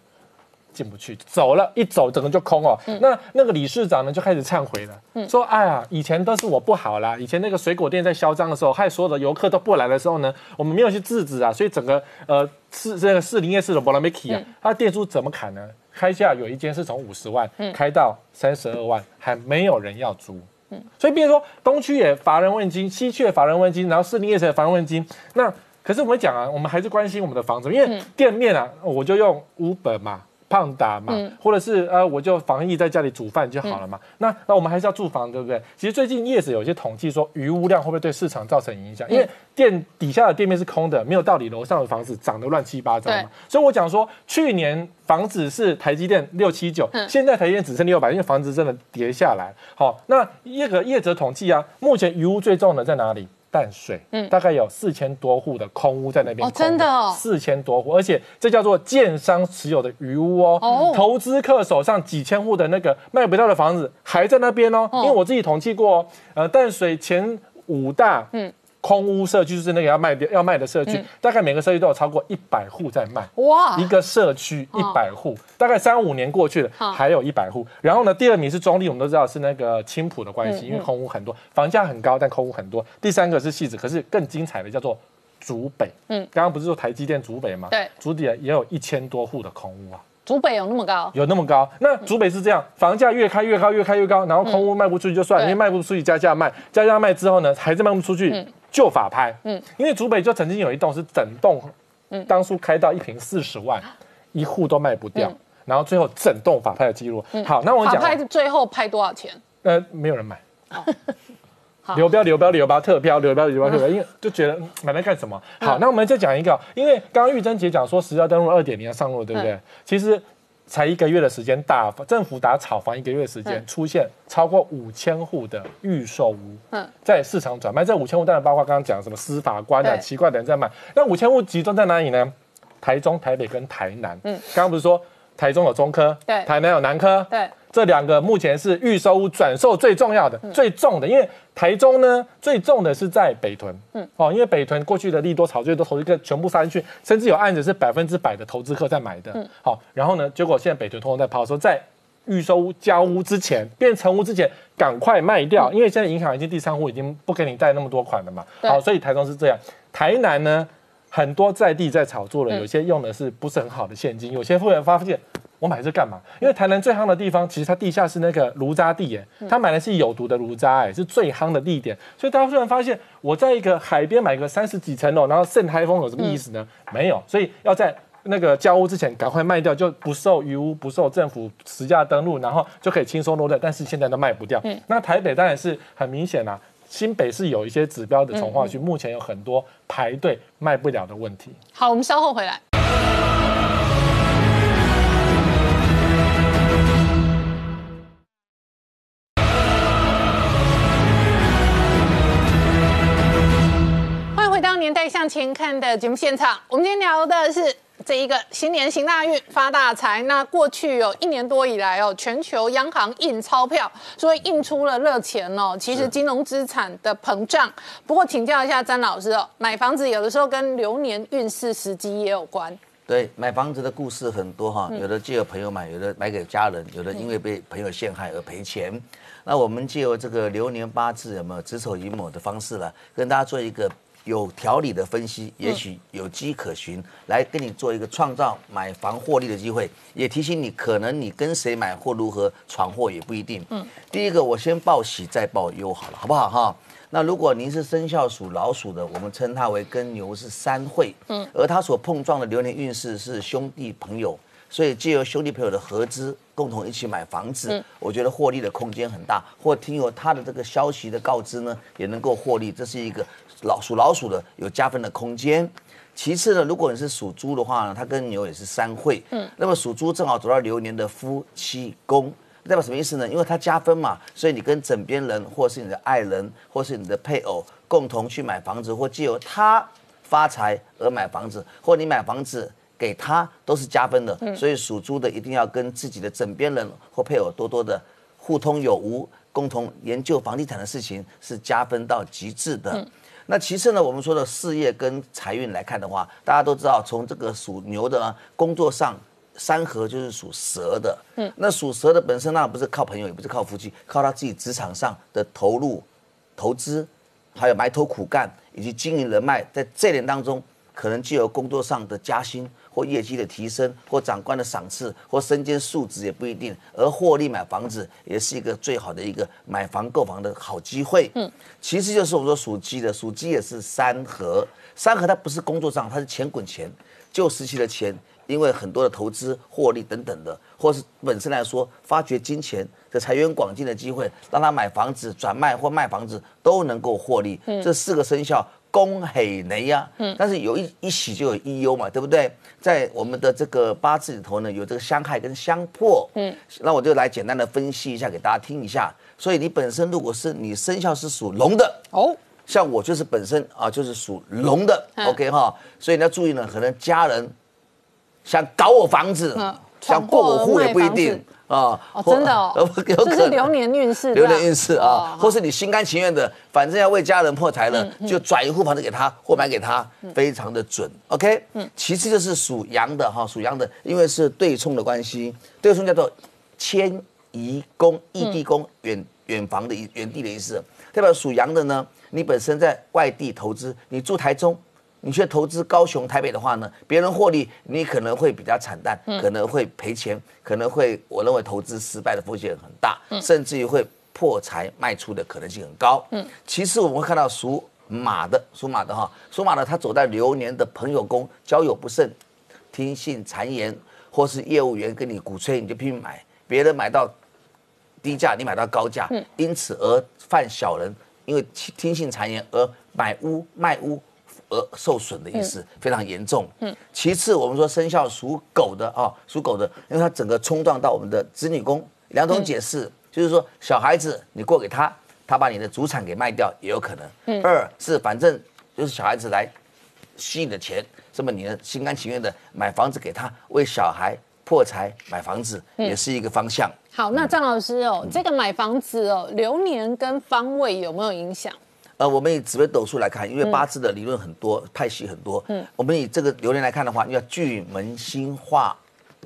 [SPEAKER 11] 进不去，走了一走，整个就空哦。那那个理事长呢，就开始忏悔了，说：“哎呀，以前都是我不好啦，以前那个水果店在嚣张的时候，害所有的游客都不来的时候呢，我们没有去制止啊，所以整个呃市这个市林业市的 b o l a m i k i 啊，它店租怎么砍呢？开价有一间是从五十万开到三十二万，还没有人要租。嗯，所以比如说东区也乏人问津，西区也乏人问津，然后市林业也乏人问津。那可是我们讲啊，我们还是关心我们的房子，因为店面啊，我就用五本嘛。”胖打嘛，或者是呃，我就防疫在家里煮饭就好了嘛。那那我们还是要住房，对不对？其实最近叶子有些统计说，余屋量会不会对市场造成影响？因为店底下的店面是空的，没有道理楼上的房子涨得乱七八糟嘛。所以我讲说，去年房子是台积电六七九，现在台积电只剩六百，因为房子真的跌下来。好，那叶个业者统计啊，目前余屋最重的在哪里？淡水，嗯，大概有四千多户的空屋在那边，
[SPEAKER 1] 哦，真的哦，
[SPEAKER 11] 四千多户，而且这叫做建商持有的余屋哦，哦，投资客手上几千户的那个卖不掉的房子还在那边哦，因为我自己统计过，哦呃，淡水前五大，嗯。空屋社区就是那个要卖掉要卖的社区，大概每个社区都有超过一百户在卖。哇，一个社区一百户，大概三五年过去了，还有一百户。然后呢，第二名是中立，我们都知道是那个青浦的关系，因为空屋很多，房价很高，但空屋很多。第三个是戏子，可是更精彩的叫做竹北。嗯，刚刚不是说台积电竹北吗？
[SPEAKER 1] 对，
[SPEAKER 11] 竹底也有一千多户的空屋啊。
[SPEAKER 1] 竹北有那么高？
[SPEAKER 11] 有那么高？那竹北是这样，房价越开越高，越开越高，然后空屋卖不出去就算，因为卖不出去加价卖，加价卖之后呢，还是卖不出去。就法拍，嗯，因为竹北就曾经有一栋是整栋，嗯，当初开到一平四十万，一户都卖不掉，然后最后整栋法拍的记录。好，那我讲
[SPEAKER 1] 法拍最后拍多少钱？
[SPEAKER 11] 呃，没有人买。流标，流标，流标，特标，流标，流标，特标，因为 就觉得买来干什么？好，那我们再讲一个，因为刚刚玉珍姐讲说十要登录二点零要上路，对不对？其实。才一个月的时间，打政府打炒房一个月的时间，出现超过五千户的预售屋，在市场转卖。这五千户当然包括刚刚讲什么司法官啊、奇怪的人在卖。那五千户集中在哪里呢？台中、台北跟台南。嗯，刚刚不是说台中有中科，
[SPEAKER 1] 对，
[SPEAKER 11] 台南有南科，
[SPEAKER 1] 对。
[SPEAKER 11] 这两个目前是预收屋转售最重要的、最重的，因为台中呢最重的是在北屯，嗯，哦，因为北屯过去的利多炒最多，投资客全部杀进去，甚至有案子是百分之百的投资客在买的，嗯，好，然后呢，结果现在北屯通通在抛，说在预收屋交屋之前，变成屋之前赶快卖掉，因为现在银行已经第三户已经不给你贷那么多款了嘛，好，所以台中是这样，台南呢很多在地在炒作的，有些用的是不是很好的现金，有些富人发现。我买这干嘛？因为台南最夯的地方，其实它地下是那个炉渣地，耶，他买的是有毒的炉渣，哎，是最夯的地点。所以大家突然发现，我在一个海边买个三十几层楼，然后盛台风有什么意思呢？没有，所以要在那个交屋之前赶快卖掉，就不受余屋，不受政府实价登录，然后就可以轻松落袋。但是现在都卖不掉。那台北当然是很明显啦，新北市有一些指标的从化区，目前有很多排队卖不了的问题。
[SPEAKER 1] 好，我们稍后回来。年代向前看的节目现场，我们今天聊的是这一个新年行大运发大财。那过去有一年多以来哦，全球央行印钞票，所以印出了热钱哦。其实金融资产的膨胀。不过请教一下詹老师哦，买房子有的时候跟流年运势时机也有关。
[SPEAKER 3] 对，买房子的故事很多哈，有的借由朋友买，有的买给家人，有的因为被朋友陷害而赔钱。那我们借由这个流年八字有没有子丑寅卯的方式呢，跟大家做一个。有条理的分析，也许有机可循，来跟你做一个创造买房获利的机会。也提醒你，可能你跟谁买或如何闯祸也不一定。嗯，第一个我先报喜再报忧好了，好不好哈？那如果您是生肖属老鼠的，我们称它为跟牛是三会，嗯，而它所碰撞的流年运势是兄弟朋友，所以借由兄弟朋友的合资，共同一起买房子，我觉得获利的空间很大。或听有他的这个消息的告知呢，也能够获利，这是一个。老属老鼠的有加分的空间。其次呢，如果你是属猪的话呢，它跟牛也是三会。嗯，那么属猪正好走到流年的夫妻宫，代表什么意思呢？因为它加分嘛，所以你跟枕边人，或是你的爱人，或是你的配偶，共同去买房子，或借由他发财而买房子，或你买房子给他都是加分的。所以属猪的一定要跟自己的枕边人或配偶多多的互通有无，共同研究房地产的事情是加分到极致的。那其次呢，我们说的事业跟财运来看的话，大家都知道，从这个属牛的工作上。三合就是属蛇的，嗯，那属蛇的本身那不是靠朋友，也不是靠夫妻，靠他自己职场上的投入、投资，还有埋头苦干以及经营人脉，在这点当中，可能既有工作上的加薪或业绩的提升，或长官的赏赐，或身兼数职也不一定，而获利买房子也是一个最好的一个买房购房的好机会。嗯，其实就是我们说属鸡的，属鸡也是三合，三合它不是工作上，它是钱滚钱，旧时期的钱。因为很多的投资获利等等的，或是本身来说发掘金钱的财源广进的机会，让他买房子、转卖或卖房子都能够获利。嗯这四个生肖恭喜雷呀！嗯，但是有一一喜就有一忧嘛，对不对？在我们的这个八字里头呢，有这个相害跟相破。嗯，那我就来简单的分析一下给大家听一下。所以你本身如果是你生肖是属龙的哦，像我就是本身啊就是属龙的，OK 哈，所以你要注意呢，可能家人。想搞我房子，想过我户也不一定
[SPEAKER 1] 啊！哦，真的哦，这是流年运势，
[SPEAKER 3] 流年运势啊，或是你心甘情愿的，反正要为家人破财了，就转一户房子给他或买给他，非常的准。OK，嗯，其次就是属羊的哈，属羊的，因为是对冲的关系，对冲叫做迁移宫、异地宫、远远房的远地的意思。代表属羊的呢，你本身在外地投资，你住台中。你去投资高雄、台北的话呢，别人获利，你可能会比较惨淡，可能会赔钱，可能会我认为投资失败的风险很大，甚至于会破财卖出的可能性很高。嗯，其次我们会看到属马的，属马的哈，属马的他走在流年的朋友宫，交友不慎，听信谗言，或是业务员跟你鼓吹，你就拼命买，别人买到低价，你买到高价，因此而犯小人，因为听信谗言而买屋卖屋。而受损的意思非常严重。嗯，其次我们说生肖属狗的啊，属狗的，因为它整个冲撞到我们的子女宫，两种解释，就是说小孩子你过给他，他把你的祖产给卖掉也有可能。嗯，二是反正就是小孩子来吸你的钱，这么你呢心甘情愿的买房子给他，为小孩破财买房子也是一个方向。
[SPEAKER 1] 好，那张老师哦，这个买房子哦，流年跟方位有没有影响？
[SPEAKER 3] 呃，我们以紫微斗数来看，因为八字的理论很多，派系很多。嗯，我们以这个流年来看的话，要巨门星化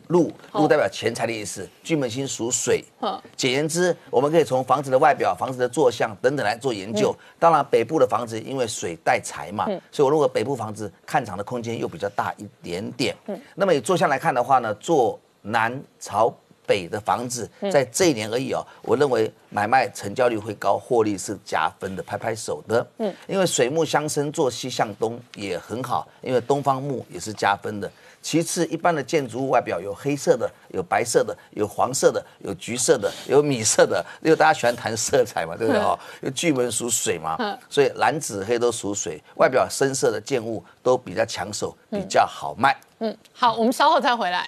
[SPEAKER 3] 禄，禄代表钱财的意思。巨门星属水。嗯，简言之，我们可以从房子的外表、房子的坐向等等来做研究。当然，北部的房子因为水带财嘛，所以我如果北部房子看场的空间又比较大一点点。嗯，那么以坐向来看的话呢，坐南朝。北的房子在这一年而已哦，我认为买卖成交率会高，获利是加分的，拍拍手的。嗯，因为水木相生，坐西向东也很好，因为东方木也是加分的。其次，一般的建筑物外表有黑色的，有白色的，有黄色的，有橘色的，有米色的，因为大家喜欢谈色彩嘛，对不对哈？因为巨门属水嘛，所以蓝紫黑都属水，外表深色的建物都比较抢手，比较好卖。嗯，
[SPEAKER 1] 好，我们稍后再回来。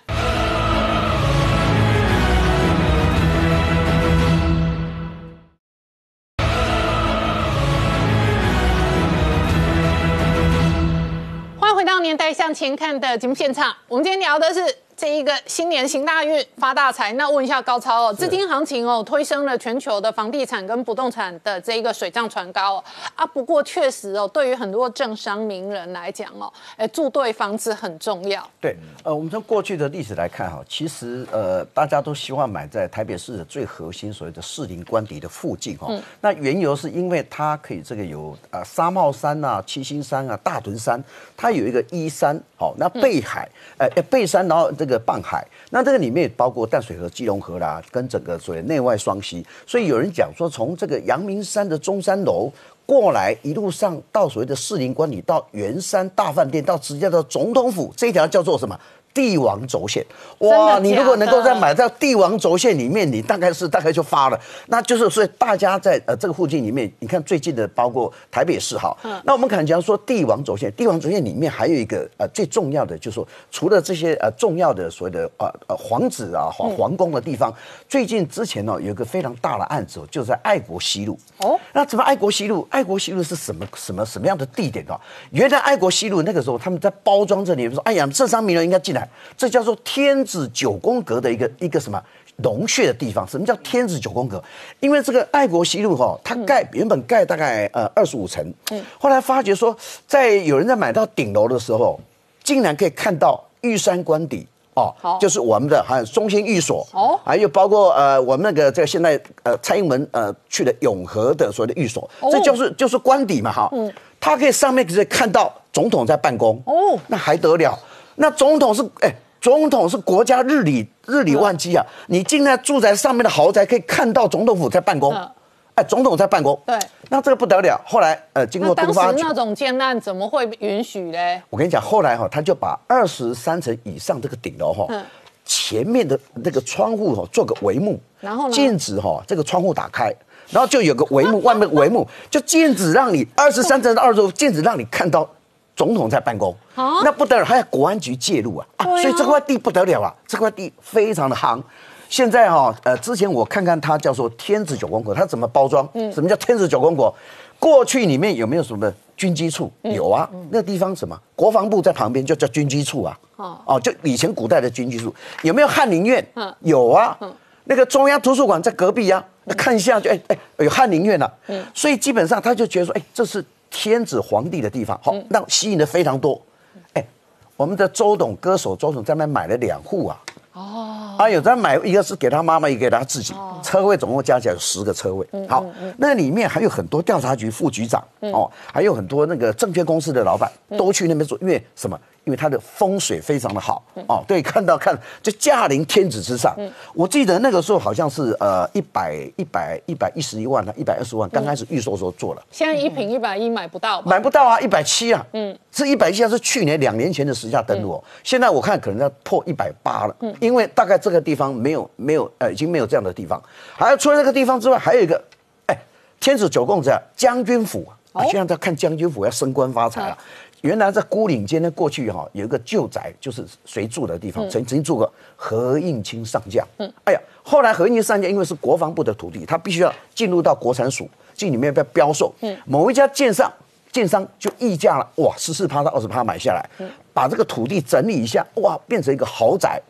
[SPEAKER 1] 向前看的节目现场，我们今天聊的是。这一个新年行大运发大财，那问一下高超哦，资金行情哦推升了全球的房地产跟不动产的这一个水涨船高哦啊，不过确实哦，对于很多政商名人来讲哦，哎住对房子很重要。
[SPEAKER 9] 对，呃，我们从过去的历史来看哈，其实呃大家都希望买在台北市的最核心所谓的士林官邸的附近哈。那缘由是因为它可以这个有啊沙帽山呐、七星山啊、大屯山，它有一个依山好，那背海呃背山，然后。这个傍海，那这个里面也包括淡水河、基隆河啦，跟整个所谓内外双溪。所以有人讲说，从这个阳明山的中山楼过来，一路上到所谓的士林观里，到圆山大饭店，到直接到总统府，这一条叫做什么？帝王轴线，哇！你如果能够在买到帝王轴线里面，你大概是大概就发了。那就是所以大家在呃这个附近里面，你看最近的包括台北市哈，那我们可能讲说帝王轴线，帝王轴线里面还有一个呃最重要的，就是说除了这些呃重要的所谓的呃呃皇子啊皇皇宫的地方，最近之前呢有一个非常大的案子，就在爱国西路。哦，那怎么爱国西路？爱国西路是什么什么什么样的地点啊？原来爱国西路那个时候他们在包装这里说，哎呀，这三名人应该进来。这叫做天子九宫格的一个一个什么龙穴的地方？什么叫天子九宫格？因为这个爱国西路哈，它盖原本盖大概呃二十五层，嗯，后来发觉说，在有人在买到顶楼的时候，竟然可以看到玉山官邸。哦，就是我们的还有中心寓所。哦，还有包括呃我们那个这个现在呃蔡英文呃去的永和的所谓的寓所，这就是就是官邸嘛哈，嗯，它可以上面可以看到总统在办公。哦，那还得了？那总统是哎，总统是国家日理日理万机啊！你进在住宅上面的豪宅，可以看到总统府在办公，哎，总统在办公。
[SPEAKER 1] 对，
[SPEAKER 9] 那这个不得了。后来呃，经过
[SPEAKER 1] 当时那种建案怎么会允许嘞？
[SPEAKER 9] 我跟你讲，后来哈，他就把二十三层以上这个顶楼哈，前面的那个窗户哈做个帷幕，
[SPEAKER 1] 然后
[SPEAKER 9] 禁止哈这个窗户打开，然后就有个帷幕，外面帷幕就禁止让你二十三层的二楼禁止让你看到。总统在办公，那不得了，还有国安局介入啊！啊，所以这块地不得了啊，这块地非常的夯。现在哈，呃，之前我看看它叫做天子九宫格，它怎么包装？嗯，什么叫天子九宫格？过去里面有没有什么军机处？有啊，那个地方什么？国防部在旁边就叫军机处啊。哦，哦，就以前古代的军机处。有没有翰林院？嗯，有啊。嗯，那个中央图书馆在隔壁呀，看一下就哎哎有翰林院了。嗯，所以基本上他就觉得说，哎，这是。天子皇帝的地方，好，那吸引的非常多。哎，我们的周董歌手周董在那买了两户啊。哦，啊，有在买一个是给他妈妈，一个给他自己。车位总共加起来有十个车位。好，那里面还有很多调查局副局长哦，还有很多那个证券公司的老板都去那边做，因为什么？因为它的风水非常的好哦，对，看到看就驾临天子之上。我记得那个时候好像是呃一百一百一百一十一万，一百二十万，刚开始预售时候做了。
[SPEAKER 1] 现在一平一百一买不到，
[SPEAKER 9] 买不到啊，一百七啊，嗯，是一百七，是去年两年前的实价登录哦。现在我看可能要破一百八了，嗯，因为大概这个地方没有没有呃已经没有这样的地方。还有除了这个地方之外，还有一个哎天子九宫子将军府啊，现在在看将军府要升官发财了。原来在孤岭街呢，过去哈有一个旧宅，就是谁住的地方，曾曾经住过何应钦上将。嗯，哎呀，后来何应钦上将因为是国防部的土地，他必须要进入到国产署进里面要标售。嗯，某一家建商建商就溢价了，哇，十四趴到二十趴买下来，把这个土地整理一下，哇，变成一个豪宅。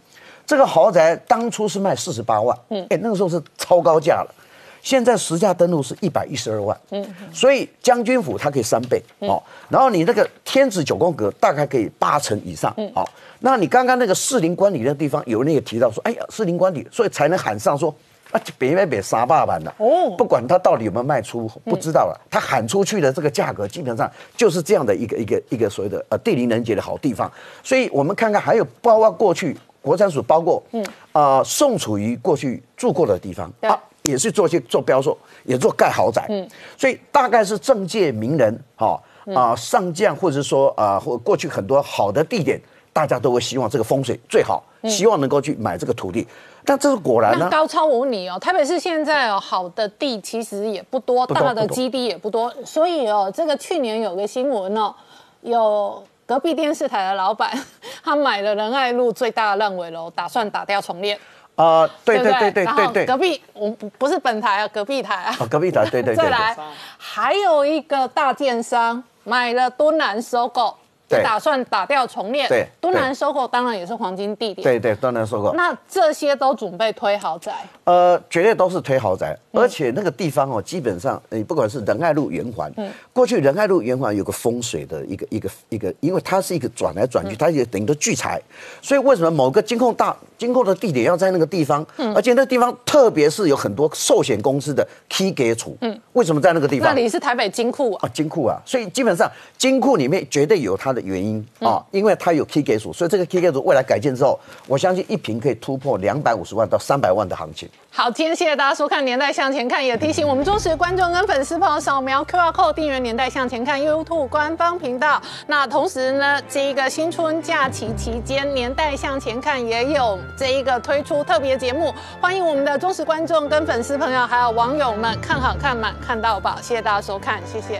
[SPEAKER 9] 这个豪宅当初是卖四十八万，嗯，哎，那个时候是超高价了。现在实价登录是一百一十二万，嗯，所以将军府它可以三倍，哦，然后你那个天子九宫格大概可以八成以上，嗯，好，那你刚刚那个士林官邸的地方有人也提到说，哎呀，士林官邸，所以才能喊上说，啊，别别别杀霸版的，哦，不管他到底有没有卖出，不知道了，他喊出去的这个价格基本上就是这样的一个一个一个所谓的呃地灵人杰的好地方，所以我们看看还有包括过去国产署包括，嗯，啊宋楚瑜过去住过的地方啊。也是做些做标售，也做盖豪宅，嗯，所以大概是政界名人，哈啊上将，或者说啊或过去很多好的地点，大家都会希望这个风水最好，希望能够去买这个土地。但这是果然呢？
[SPEAKER 1] 高超无你哦，台北市现在哦好的地其实也不多，大的基地也不多，所以哦这个去年有个新闻哦，有隔壁电视台的老板，他买了仁爱路最大的烂尾楼，打算打掉重练。
[SPEAKER 9] 啊，对对对对对对，
[SPEAKER 1] 隔壁我不是本台啊，隔壁台啊，
[SPEAKER 9] 隔壁台，对对对。
[SPEAKER 1] 再来，还有一个大电商买了敦南收购。打算打掉重练，
[SPEAKER 9] 对，
[SPEAKER 1] 东南收购当然也是黄金地点，
[SPEAKER 9] 对对，东南收购。
[SPEAKER 1] 那这些都准备推豪宅？
[SPEAKER 9] 呃，绝对都是推豪宅，而且那个地方哦，基本上你不管是仁爱路圆环，嗯，过去仁爱路圆环有个风水的一个一个一个，因为它是一个转来转去，它也等于都聚财，所以为什么某个金控大金库的地点要在那个地方，而且那地方特别是有很多寿险公司的 key 给处，嗯，为什么在那个地方？
[SPEAKER 1] 那里是台北金库啊，
[SPEAKER 9] 金库啊，所以基本上金库里面绝对有它的原因啊，因为它有 key 给处，所以这个 key 给处未来改建之后，我相信一平可以突破两百五十万到三百万的行情。
[SPEAKER 1] 好，今天谢谢大家收看《年代向前看》，也提醒我们忠实观众跟粉丝朋友扫描 QR Code 订阅《年代向前看》YouTube 官方频道。那同时呢，这一个新春假期期间，《年代向前看》也有这一个推出特别节目，欢迎我们的忠实观众跟粉丝朋友还有网友们看好看满看到宝。谢谢大家收看，谢谢。